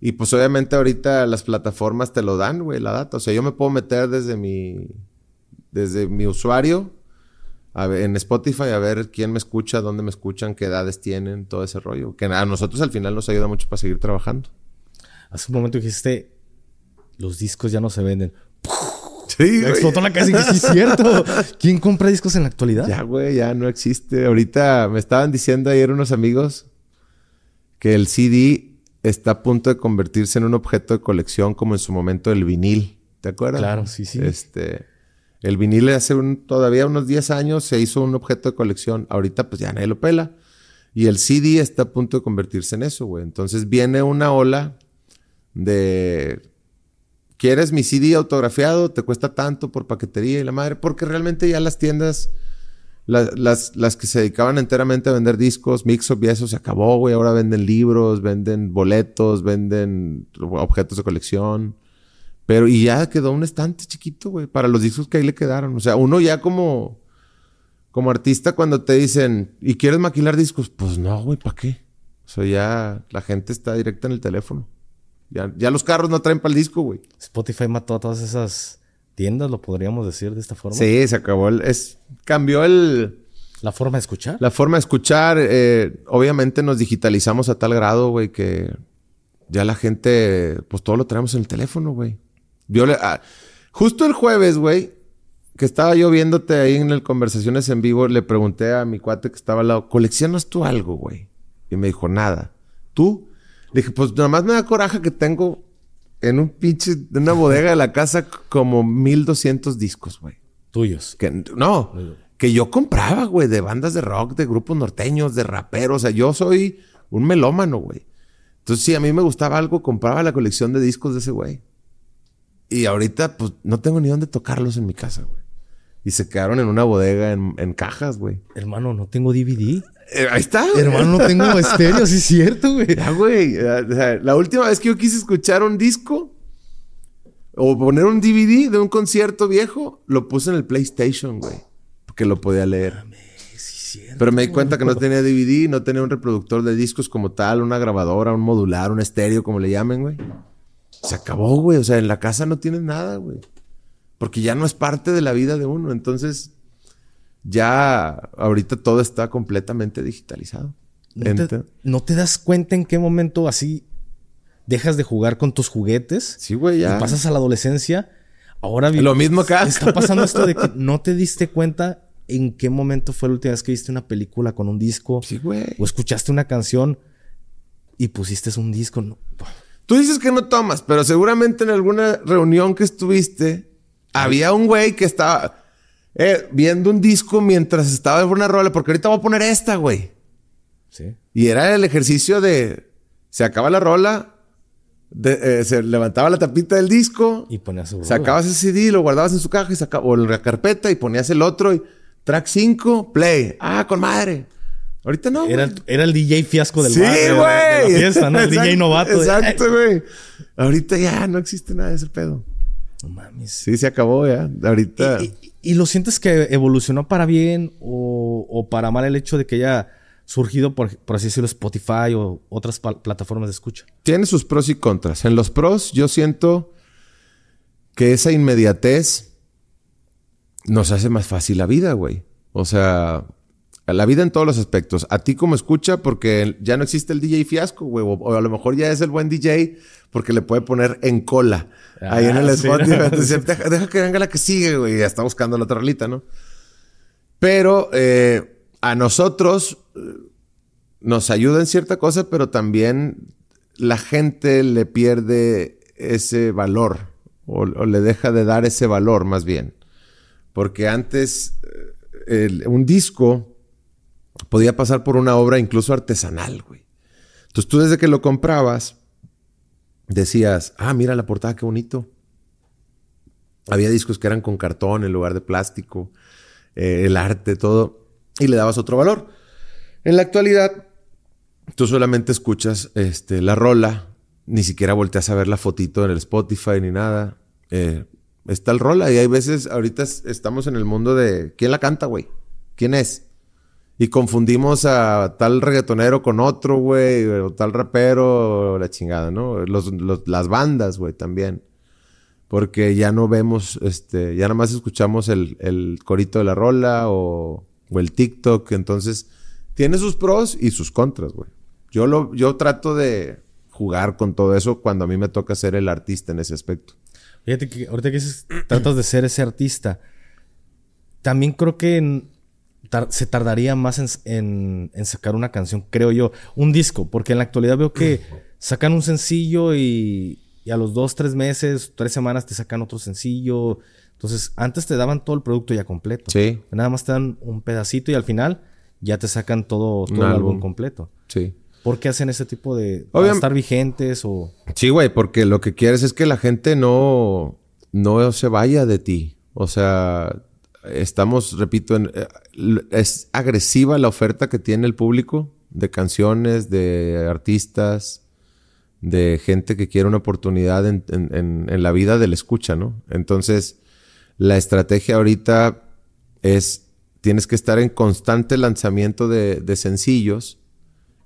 Y pues obviamente ahorita las plataformas te lo dan, güey, la data. O sea, yo me puedo meter desde mi, desde mi usuario a ver, en Spotify a ver quién me escucha, dónde me escuchan, qué edades tienen, todo ese rollo. Que a nosotros al final nos ayuda mucho para seguir trabajando. Hace un momento dijiste, los discos ya no se venden. Sí, Me explotó la cabeza y dije, sí, es cierto. *laughs* ¿Quién compra discos en la actualidad? Ya, güey, ya no existe. Ahorita me estaban diciendo ayer unos amigos que el CD está a punto de convertirse en un objeto de colección como en su momento el vinil. ¿Te acuerdas? Claro, sí, sí. Este, el vinil hace un- todavía unos 10 años se hizo un objeto de colección. Ahorita pues ya nadie lo pela. Y el CD está a punto de convertirse en eso, güey. Entonces viene una ola de... ¿Quieres mi CD autografiado? Te cuesta tanto por paquetería y la madre. Porque realmente ya las tiendas, la- las, las que se dedicaban enteramente a vender discos, Mixup y eso se acabó, güey. Ahora venden libros, venden boletos, venden objetos de colección. Pero, y ya quedó un estante chiquito, güey, para los discos que ahí le quedaron. O sea, uno ya como, como artista, cuando te dicen, ¿y quieres maquilar discos? Pues no, güey, ¿para qué? O sea, ya la gente está directa en el teléfono. Ya, ya los carros no traen para el disco, güey. Spotify mató a todas esas tiendas, lo podríamos decir de esta forma. Sí, se acabó el, es, cambió el, La forma de escuchar. la forma de escuchar. eh, obviamente nos digitalizamos a tal grado, güey, que ya la gente, pues todo lo traemos en el teléfono, güey. Yo le, ah, justo el jueves, güey, que estaba yo viéndote ahí en el Conversaciones en Vivo, le pregunté a mi cuate que estaba al lado, ¿coleccionas tú algo, güey? Y me dijo, nada. ¿Tú? Dije, pues nada más me da coraje que tengo en un pinche, en una bodega de la casa como 1200 discos, güey. Tuyos. Que no, que yo compraba, güey, de bandas de rock, de grupos norteños, de raperos. O sea, yo soy un melómano, güey. Entonces, si a mí me gustaba algo, compraba la colección de discos de ese güey. Y ahorita, pues, no tengo ni dónde tocarlos en mi casa, güey. Y se quedaron en una bodega en, en cajas, güey. Hermano, no tengo DVD. Eh, ahí está. Hermano, no tengo *laughs* estéreo, sí es cierto, güey. Ya, güey. O sea, la última vez que yo quise escuchar un disco o poner un DVD de un concierto viejo, lo puse en el PlayStation, güey. Porque lo podía leer. Sí es cierto. Pero me di cuenta que no tenía DVD, no tenía un reproductor de discos como tal, una grabadora, un modular, un estéreo, como le llamen, güey. Se acabó, güey. O sea, en la casa no tienes nada, güey. Porque ya no es parte de la vida de uno. Entonces, ya ahorita todo está completamente digitalizado. ¿No te, no te das cuenta en qué momento así dejas de jugar con tus juguetes? Sí, güey, ya. Y pasas a la adolescencia. Ahora vi- Lo mismo acá. Está pasando esto de que *laughs* no te diste cuenta en qué momento fue la última vez que viste una película con un disco Sí, güey. o escuchaste una canción y pusiste un disco. No. Tú dices que no tomas, pero seguramente en alguna reunión que estuviste, había un güey que estaba eh, viendo un disco mientras estaba en una rola, porque ahorita voy a poner esta, güey. Sí. Y era el ejercicio de, se acaba la rola, de- eh, se levantaba la tapita del disco, Y ponías su rola. sacabas ese CD, lo guardabas en su caja y saca- o en la carpeta y ponías el otro y track 5, play. Ah, con madre. Ahorita no. Era, güey. era el DJ fiasco del Sí, bar, de- de la güey. fiesta, ¿no? El Exacto, DJ novato. de- Exacto, güey. Ahorita ya no existe nada de ese pedo. No mames. Sí, se acabó ya. Ahorita. ¿Y, y- y lo sientes que evolucionó para bien o, para mal el hecho de que haya surgido, por, por así decirlo, Spotify o otras plataformas de escucha? Tiene sus pros y contras. En los pros, yo siento que esa inmediatez nos hace más fácil la vida, güey. O sea, la vida en todos los aspectos. A ti como escucha, porque ya no existe el DJ fiasco, güey. O, o a lo mejor ya es el buen DJ porque le puede poner en cola. ahí en el Ah, sí, Spotify. *laughs* ¿no? Entonces, deja, deja que venga la que sigue, güey. Ya está buscando la otra rolita, ¿no? Pero eh, a nosotros eh, nos ayuda en cierta cosa, pero también la gente le pierde ese valor o, o le deja de dar ese valor más bien. Porque antes eh, el- un disco podía pasar por una obra incluso artesanal, güey. Entonces tú desde que lo comprabas decías, ah, mira la portada, qué bonito. Había discos que eran con cartón en lugar de plástico, eh, el arte, todo, y le dabas otro valor. En la actualidad, tú solamente escuchas este, la rola, ni siquiera volteas a ver la fotito en el Spotify ni nada. Eh, está el rola y hay veces, ahorita es- estamos en el mundo de quién la canta, güey, quién es. Y confundimos a tal reggaetonero con otro, güey, o tal rapero, o la chingada, ¿no? Los- las bandas, güey, también. Porque ya no vemos, este, ya nada más escuchamos el, el corito de la rola o, o, el TikTok. Entonces, tiene sus pros y sus contras, güey. Yo, lo, yo trato de jugar con todo eso cuando a mí me toca ser el artista en ese aspecto. Fíjate que ahorita que dices, tratas de ser ese artista, también creo que se tardaría más en, en, sacar una canción, creo yo, un disco, porque en la actualidad veo que sacan un sencillo y, y a los dos, tres meses, tres semanas te sacan otro sencillo. Entonces, antes te daban todo el producto ya completo. Sí. Nada más te dan un pedacito y al final ya te sacan todo, todo el álbum completo. Sí. ¿Por qué hacen ese tipo de... Para estar vigentes o...? Sí, güey, porque lo que quieres es que la gente no, no se vaya de ti. O sea, estamos, repito, en, eh, es agresiva la oferta que tiene el público de canciones, de artistas, de gente que quiere una oportunidad en, en, en la vida del escucha, ¿no? Entonces, la estrategia ahorita es, tienes que estar en constante lanzamiento de, de sencillos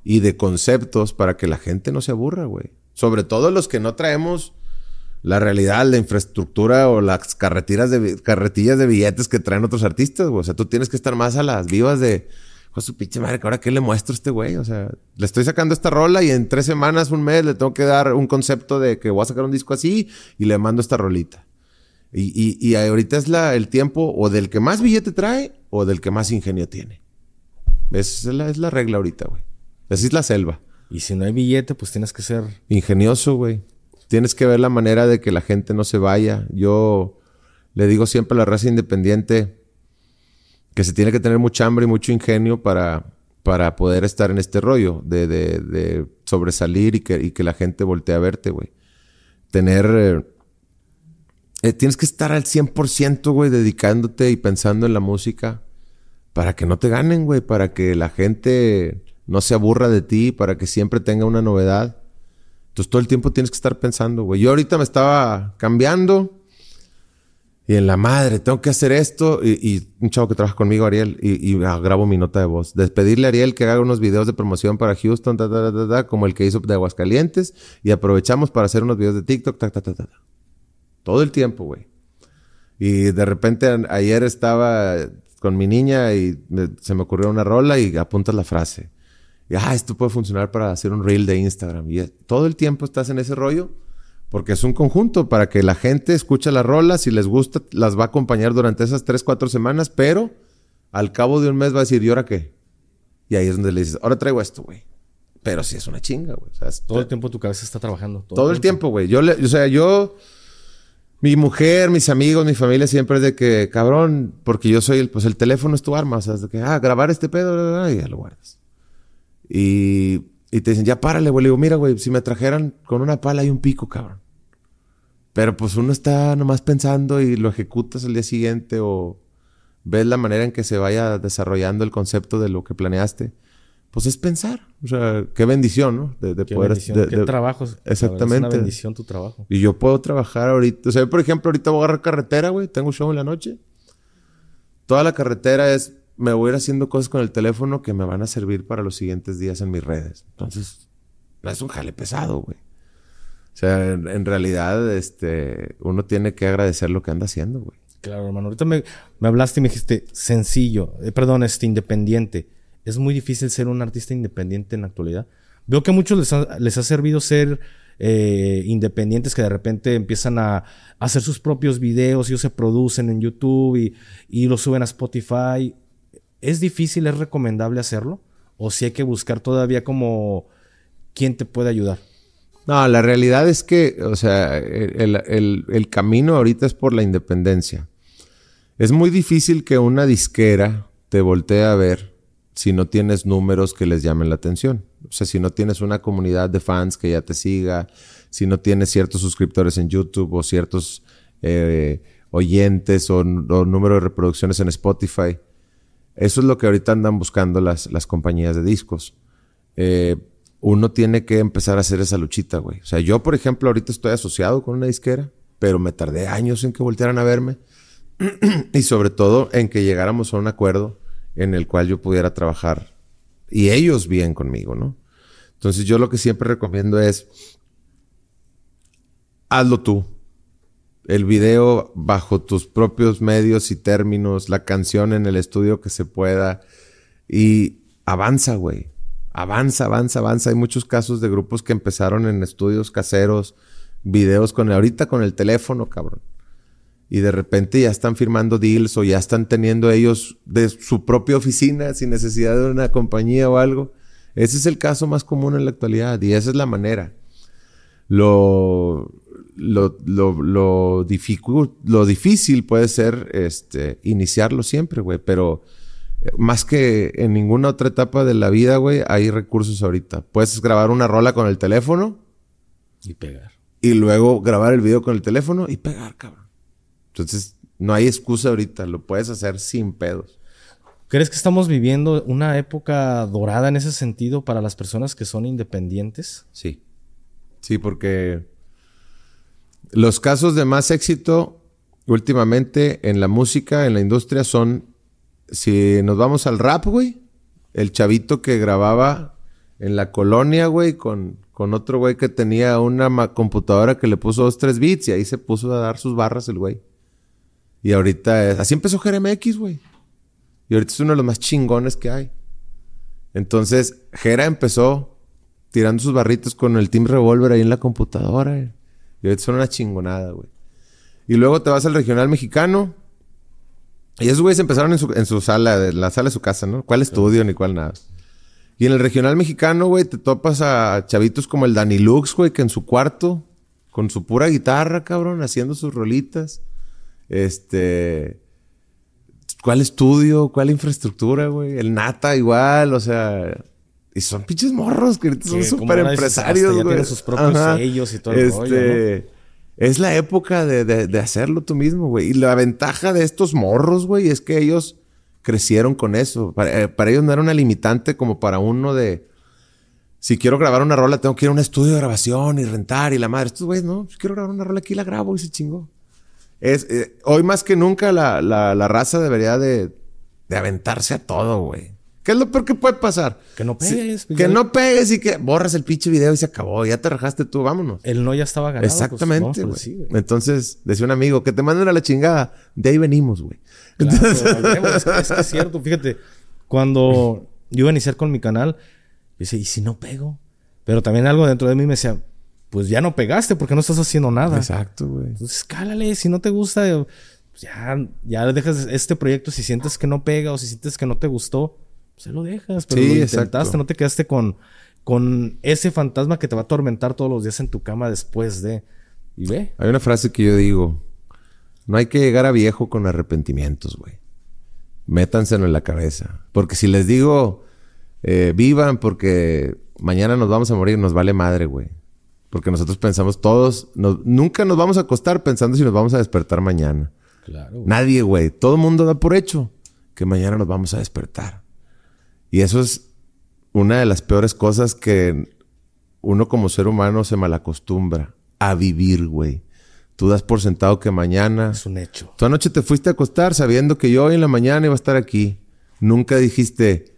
y de conceptos para que la gente no se aburra, güey. Sobre todo los que no traemos la realidad, la infraestructura o las carretillas de, carretillas de billetes que traen otros artistas, güey. O sea, tú tienes que estar más a las vivas de, pues su pinche madre, ¿ahora qué le muestro a este güey? O sea, le estoy sacando esta rola y en tres semanas, un mes, le tengo que dar un concepto de que voy a sacar un disco así y le mando esta rolita. Y, y, y ahorita es la, el tiempo o del que más billete trae o del que más ingenio tiene. Esa es la, es la regla ahorita, güey. Así es la selva. Y si no hay billete, pues tienes que ser... Ingenioso, güey. Tienes que ver la manera de que la gente no se vaya. Yo le digo siempre a la raza independiente que se tiene que tener mucha hambre y mucho ingenio para, para poder estar en este rollo de, de, sobresalir y que, y que, la gente voltee a verte, güey. Tener... Eh, eh, tienes que estar al 100%, güey, dedicándote y pensando en la música para que no te ganen, güey, para que la gente no se aburra de ti, para que siempre tenga una novedad. Entonces todo el tiempo tienes que estar pensando, güey. Yo ahorita me estaba cambiando y en la madre, tengo que hacer esto. Y, un chavo que trabaja conmigo, Ariel, y, y ah, grabo mi nota de voz. Despedirle a Ariel que haga unos videos de promoción para Houston, como el que hizo de Aguascalientes. Y aprovechamos para hacer unos videos de TikTok, ta, ta, ta, ta. Todo el tiempo, güey. Y de repente ayer estaba con mi niña y se me ocurrió una rola y apuntas la frase y, ah, esto puede funcionar para hacer un reel de Instagram. Y todo el tiempo estás en ese rollo porque es un conjunto para que la gente escuche las rolas, si les gusta, las va a acompañar durante esas tres, cuatro semanas, pero al cabo de un mes va a decir, ¿y ahora qué? Y ahí es donde le dices, ahora traigo esto, güey. Pero sí es una chinga, güey. O sea, todo el tiempo tu cabeza está trabajando. Todo, el tiempo, güey. Yo, le, o sea, yo, mi mujer, mis amigos, mi familia siempre es de que, cabrón, porque yo soy el, pues el teléfono es tu arma. O sea, es de que, ah, grabar este pedo, y ya lo guardas. Y, te dicen, ya párale, güey. Le digo, mira, güey, si me trajeran con una pala y un pico, cabrón. Pero pues uno está nomás pensando y lo ejecutas el día siguiente o ves la manera en que se vaya desarrollando el concepto de lo que planeaste. Pues es pensar. O sea, qué bendición, ¿no? De, qué poder. Bendición, qué trabajo. Exactamente. Es una bendición tu trabajo. Y yo puedo trabajar ahorita. O sea, por ejemplo, ahorita voy a agarrar carretera, güey. Tengo un show en la noche. Toda la carretera es me voy a ir haciendo cosas con el teléfono que me van a servir para los siguientes días en mis redes. Entonces, es un jale pesado, güey. O sea, en, realidad, este, uno tiene que agradecer lo que anda haciendo, güey. Claro, hermano. Ahorita me, hablaste y me dijiste sencillo, eh, perdón, este, independiente. Es muy difícil ser un artista independiente en la actualidad. Veo que a muchos les ha, les ha servido ser eh, independientes que de repente empiezan a, hacer sus propios videos, y ellos se producen en YouTube y, y los suben a Spotify. ¿Es difícil, es recomendable hacerlo? ¿O si hay que buscar todavía como quién te puede ayudar? No, la realidad es que, o sea, el, camino ahorita es por la independencia. Es muy difícil que una disquera te voltee a ver si no tienes números que les llamen la atención. O sea, si no tienes una comunidad de fans que ya te siga, si no tienes ciertos suscriptores en YouTube o ciertos eh, oyentes o, o número de reproducciones en Spotify. Eso es lo que ahorita andan buscando las, las compañías de discos. Eh, uno tiene que empezar a hacer esa luchita, güey. O sea, yo, por ejemplo, ahorita estoy asociado con una disquera, pero me tardé años en que voltearan a verme. *clears throat* y sobre todo en que llegáramos a un acuerdo en el cual yo pudiera trabajar y ellos bien conmigo, ¿no? Entonces yo lo que siempre recomiendo es, hazlo tú. El video bajo tus propios medios y términos, la canción en el estudio que se pueda. Y avanza, güey. Avanza, avanza, avanza. Hay muchos casos de grupos que empezaron en estudios caseros, videos con ahorita con el teléfono, cabrón. Y de repente ya están firmando deals o ya están teniendo ellos de su propia oficina sin necesidad de una compañía o algo. Ese es el caso más común en la actualidad y esa es la manera. Lo, lo, lo, lo, lo difícil puede ser este, iniciarlo siempre, güey, pero eh, más que en ninguna otra etapa de la vida, güey, hay recursos ahorita. Puedes grabar una rola con el teléfono. Y pegar. Y luego grabar el video con el teléfono y pegar, cabrón. Entonces, no hay excusa ahorita. Lo puedes hacer sin pedos. ¿Crees que estamos viviendo una época dorada en ese sentido para las personas que son independientes? Sí. Sí, porque los casos de más éxito últimamente en la música, en la industria, son, si nos vamos al rap, güey, el chavito que grababa en la colonia, güey, con, con otro güey que tenía una computadora que le puso dos, tres bits y ahí se puso a dar sus barras el güey. Y ahorita es, así empezó GRMX, güey. Y ahorita es uno de los más chingones que hay. Entonces, Jera empezó tirando sus barritos con el Team Revolver ahí en la computadora. Y son una chingonada, güey. Y luego te vas al regional mexicano. Y esos güeyes empezaron en su, en su sala, en la sala de su casa, ¿no? ¿Cuál estudio ni cuál nada? Y en el regional mexicano, güey, te topas a chavitos como el Danny Lux, güey, que en su cuarto, con su pura guitarra, cabrón, haciendo sus rolitas. Este. ¿Cuál estudio? ¿Cuál infraestructura, güey? El Nata igual, o sea. Y son pinches morros que ahorita son súper empresarios, güey. tienen sus propios sellos y todo el rollo, este, Es la época de, de, hacerlo tú mismo, güey. Y la ventaja de estos morros, güey, es que ellos crecieron con eso. Para, eh, ellos no era una limitante como para uno de... Si quiero grabar una rola, tengo que ir a un estudio de grabación y rentar y la madre. Estos güeyes, no, si quiero grabar una rola aquí, la grabo y se chingó. Es, eh, hoy más que nunca la, la, la raza debería de, de aventarse a todo, güey. ¿Qué es lo peor que puede pasar? Que no pegues. que no pegues y que borras el pinche video y se acabó. Ya te rajaste tú, vámonos. El no ya estaba ganado. Pues, Exactamente, pues, güey. Entonces, decía un amigo, que te manden a la chingada. De ahí venimos, güey. Entonces... es, que, es, cierto. Fíjate, cuando yo iba a iniciar con mi canal, dice, ¿y si no pego? Pero también algo dentro de mí me decía, pues ya no pegaste porque no estás haciendo nada. Exacto, güey. Entonces, cálale, si no te gusta, pues ya, ya dejas este proyecto si sientes que no pega o si sientes que no te gustó se lo dejas, pero lo intentaste, no te quedaste con, con ese fantasma que te va a atormentar todos los días en tu cama después de. Y ve. Hay una frase que yo digo: No hay que llegar a viejo con arrepentimientos, güey. Métanselo en la cabeza. Porque si les digo, eh, vivan porque mañana nos vamos a morir, nos vale madre, güey. Porque nosotros pensamos todos, nunca nos vamos a acostar pensando si nos vamos a despertar mañana. Claro. Nadie, güey. Todo el mundo da por hecho que mañana nos vamos a despertar. Y eso es una de las peores cosas que uno como ser humano se malacostumbra a vivir, güey. Tú das por sentado que mañana... Es un hecho. Tú anoche te fuiste a acostar sabiendo que yo hoy en la mañana iba a estar aquí. Nunca dijiste,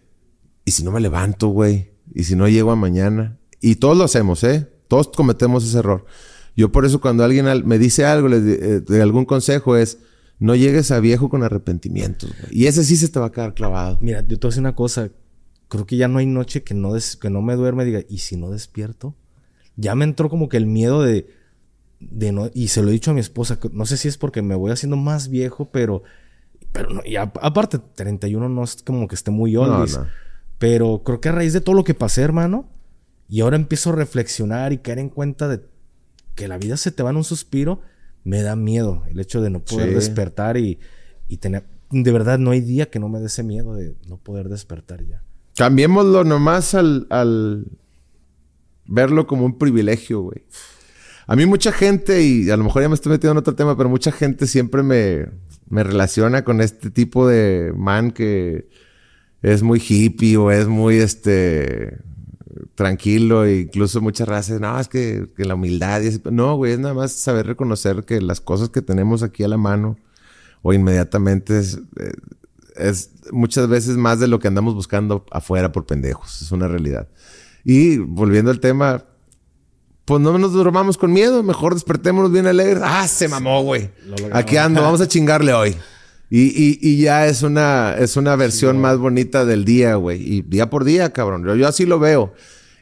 ¿y si no me levanto, güey? ¿Y si no llego a mañana? Y todos lo hacemos, ¿eh? Todos cometemos ese error. Yo por eso cuando alguien me dice algo, le, eh, de algún consejo es, no llegues a viejo con arrepentimientos. Güey. Y ese sí se te va a quedar clavado. Mira, yo te voy a decir una cosa creo que ya no hay noche que no, que no me duerme y diga, ¿y si no despierto? Ya me entró como que el miedo de, de no, y se lo he dicho a mi esposa, no sé si es porque me voy haciendo más viejo, pero, pero no, y aparte, 31 no es como que esté muy oldies, pero creo que a raíz de todo lo que pasé, hermano, y ahora empiezo a reflexionar y caer en cuenta de que la vida se te va en un suspiro, me da miedo el hecho de no poder despertar y, y tener, de verdad no hay día que no me dé ese miedo de no poder despertar ya. Cambiémoslo nomás al, al verlo como un privilegio, güey. A mí mucha gente, y a lo mejor ya me estoy metiendo en otro tema, pero mucha gente siempre me, me relaciona con este tipo de man que es muy hippie o es muy este tranquilo e incluso muchas razas, no, es que, la humildad y no, güey, es nada más saber reconocer que las cosas que tenemos aquí a la mano o inmediatamente es, eh, es muchas veces más de lo que andamos buscando afuera por pendejos. Es una realidad. Y volviendo al tema, pues no nos dormamos con miedo, mejor despertémonos bien alegres. Ah, se mamó, güey. Aquí ando, vamos a chingarle hoy. Y, ya es una, es una versión más bonita del día, güey. Y día por día, cabrón. Yo, yo, así lo veo.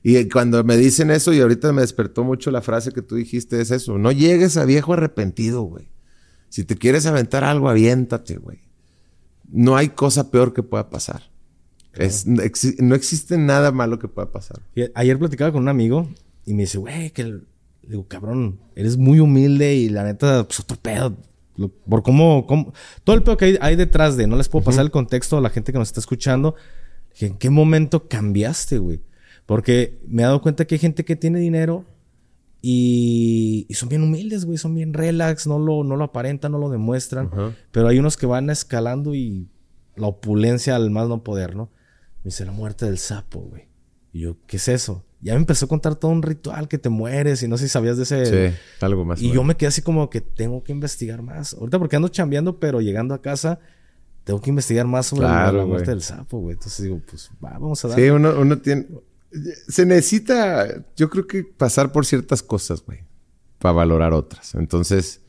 Y cuando me dicen eso, y ahorita me despertó mucho la frase que tú dijiste, es eso. No llegues a viejo arrepentido, güey. Si te quieres aventar algo, aviéntate, güey. No hay cosa peor que pueda pasar. no existe nada malo que pueda pasar. ayer platicaba con un amigo y me dice, güey, que... Digo, cabrón, eres muy humilde y la neta, pues otro pedo. Por cómo, Todo el pedo que hay, detrás de... No les puedo pasar el contexto a la gente que nos está escuchando. ¿En qué momento cambiaste, güey? Porque me he dado cuenta que hay gente que tiene dinero y, son bien humildes, güey. Son bien relax, no lo, no lo aparentan, no lo demuestran. Pero hay unos que van escalando y la opulencia al más no poder, ¿no? Me dice la muerte del sapo, güey. Y yo, ¿qué es eso? Ya me empezó a contar todo un ritual que te mueres y no sé si sabías de ese. Sí, algo más. Y yo me quedé así como que tengo que investigar más. Ahorita porque ando chambeando, pero llegando a casa tengo que investigar más sobre la, muerte del sapo, güey. Entonces digo, pues va, vamos a dar. Sí, uno, uno tiene. Se necesita, yo creo que pasar por ciertas cosas, güey, para valorar otras. Entonces,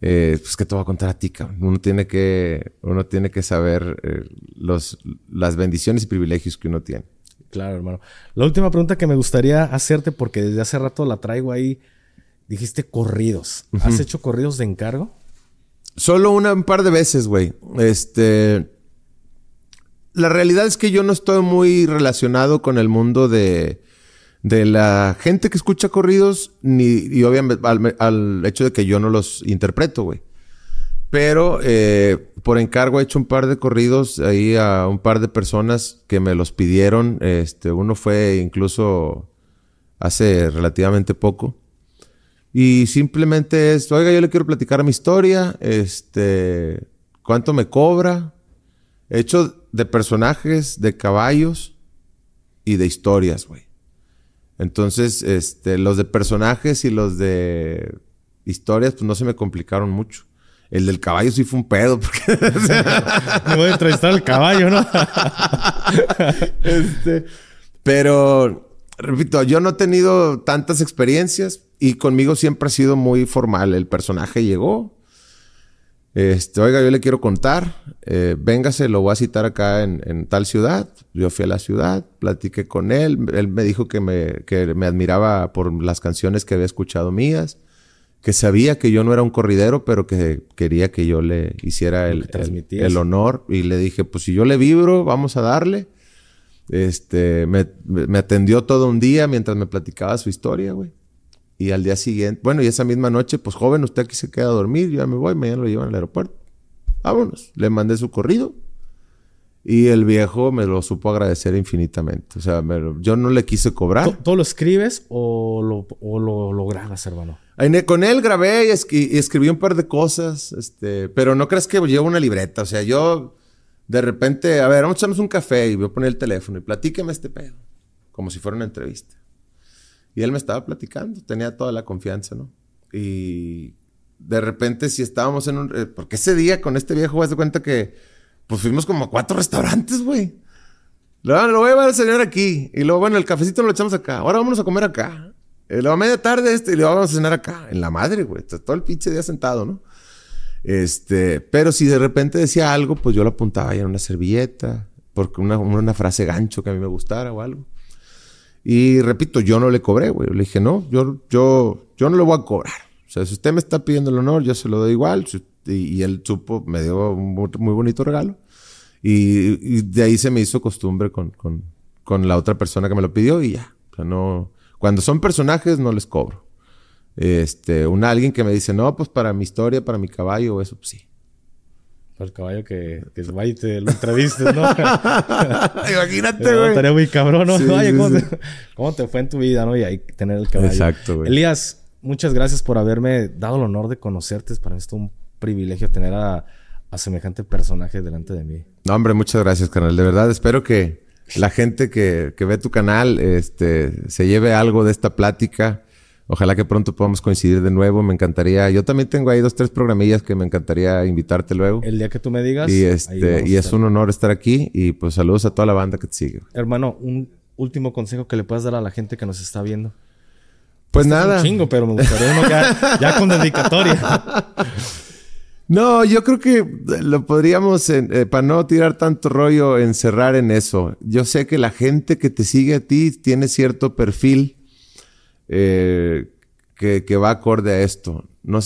eh, pues que te voy a contar a ti, cabrón. Uno tiene que, uno tiene que saber eh, los, las bendiciones y privilegios que uno tiene. Claro, hermano. La última pregunta que me gustaría hacerte, porque desde hace rato la traigo ahí, dijiste corridos. ¿Has hecho corridos de encargo? Solo una, un par de veces, güey. Este. La realidad es que yo no estoy muy relacionado con el mundo de, de la gente que escucha corridos, ni y obviamente al hecho de que yo no los interpreto, güey. Pero eh, por encargo he hecho un par de corridos ahí a un par de personas que me los pidieron. Este, uno fue incluso hace relativamente poco. Y simplemente es, oiga, yo le quiero platicar mi historia, este, cuánto me cobra. He hecho de personajes, de caballos y de historias, güey. Entonces, este, los de personajes y los de historias, pues no se me complicaron mucho. El del caballo sí fue un pedo. Porque, *laughs* Me *laughs* voy a entrevistar al caballo, ¿no? *laughs* este, pero, repito, yo no he tenido tantas experiencias y conmigo siempre ha sido muy formal. El personaje llegó. Este, oiga, yo le quiero contar. Eh, véngase, lo voy a citar acá en, en, tal ciudad. Yo fui a la ciudad, platiqué con él. Él me dijo que me, que me admiraba por las canciones que había escuchado mías que sabía que yo no era un corridero, pero que quería que yo le hiciera el, el, honor. Y le dije, pues si yo le vibro, vamos a darle. Este, me, me, atendió todo un día mientras me platicaba su historia, güey. Y al día siguiente, bueno, y esa misma noche, pues joven, usted aquí se queda a dormir, yo ya me voy, mañana lo llevan al aeropuerto. Vámonos. Le mandé su corrido. Y el viejo me lo supo agradecer infinitamente. O sea, yo no le quise cobrar. ¿Todo lo escribes o lo, o lo, lo grabas, hermano? Con él grabé y, escribí un par de cosas, este, pero no creas que llevo una libreta. O sea, yo de repente, a ver, vamos a echarnos un café y voy a poner el teléfono y platíqueme este pedo, como si fuera una entrevista. Y él me estaba platicando, tenía toda la confianza, ¿no? Y de repente, si estábamos en un. Eh, porque ese día con este viejo, vas de cuenta que, pues fuimos como a cuatro restaurantes, güey. Lo, lo voy a llevar al señor aquí. Y luego, bueno, el cafecito lo echamos acá. Ahora vámonos a comer acá. Y luego a media tarde este, y le vamos a cenar acá, en la madre, güey. Todo el pinche día sentado, ¿no? Este, pero si de repente decía algo, pues yo lo apuntaba ahí en una servilleta, porque una, una frase gancho que a mí me gustara o algo. Y repito, yo no le cobré, güey. Le dije, no, yo, yo, yo no le voy a cobrar. O sea, si usted me está pidiendo el honor, yo se lo doy igual. Y, él supo, me dio un muy, bonito regalo. Y, de ahí se me hizo costumbre con, con, con la otra persona que me lo pidió y ya. O sea, no, cuando son personajes no les cobro. Este, un alguien que me dice, no, pues para mi historia, para mi caballo, eso pues sí. Para el caballo que, que se vaya y te lo entrevistes, ¿no? *laughs* Imagínate, güey. Estaría muy cabrón, ¿no? *laughs* Oye, ¿cómo, Te, fue en tu vida, no? Y ahí tener el caballo. Exacto, güey. Elías, muchas gracias por haberme dado el honor de conocerte. Para mí es un privilegio tener a, a semejante personaje delante de mí. No, hombre, muchas gracias, canal. De verdad, espero que la gente que, que, ve tu canal este, se lleve algo de esta plática. Ojalá que pronto podamos coincidir de nuevo. Me encantaría. Yo también tengo ahí dos, tres programillas que me encantaría invitarte luego. El día que tú me digas. Y, este, y es un honor estar aquí. Y pues saludos a toda la banda que te sigue. Hermano, un último consejo que le puedas dar a la gente que nos está viendo. Pues Este es nada. Un chingo, pero me gustaría uno ya, ya con dedicatoria. *laughs* No, yo creo que lo podríamos, eh, para no tirar tanto rollo, encerrar en eso. Yo sé que la gente que te sigue a ti tiene cierto perfil eh, que, que va acorde a esto. No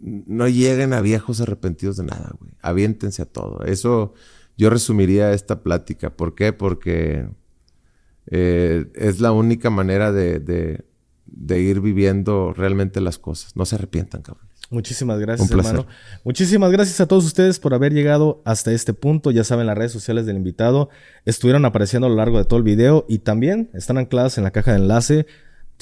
no lleguen a viejos arrepentidos de nada, güey. Aviéntense a todo. Eso yo resumiría esta plática. ¿Por qué? Porque eh, es la única manera de, de- de ir viviendo realmente las cosas. No se arrepientan, cabrón. Muchísimas gracias, hermano. Muchísimas gracias a todos ustedes por haber llegado hasta este punto. Ya saben, las redes sociales del invitado estuvieron apareciendo a lo largo de todo el video y también están ancladas en la caja de enlace.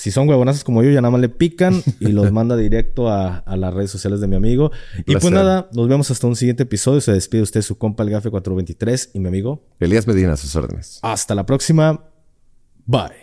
Si son huevonazos como yo, ya nada más le pican y los *laughs* manda directo a, a las redes sociales de mi amigo. Y pues nada, nos vemos hasta un siguiente episodio. Se despide usted su compa el Gafe 423 y mi amigo. Elías Medina, a sus órdenes. Hasta la próxima. Bye.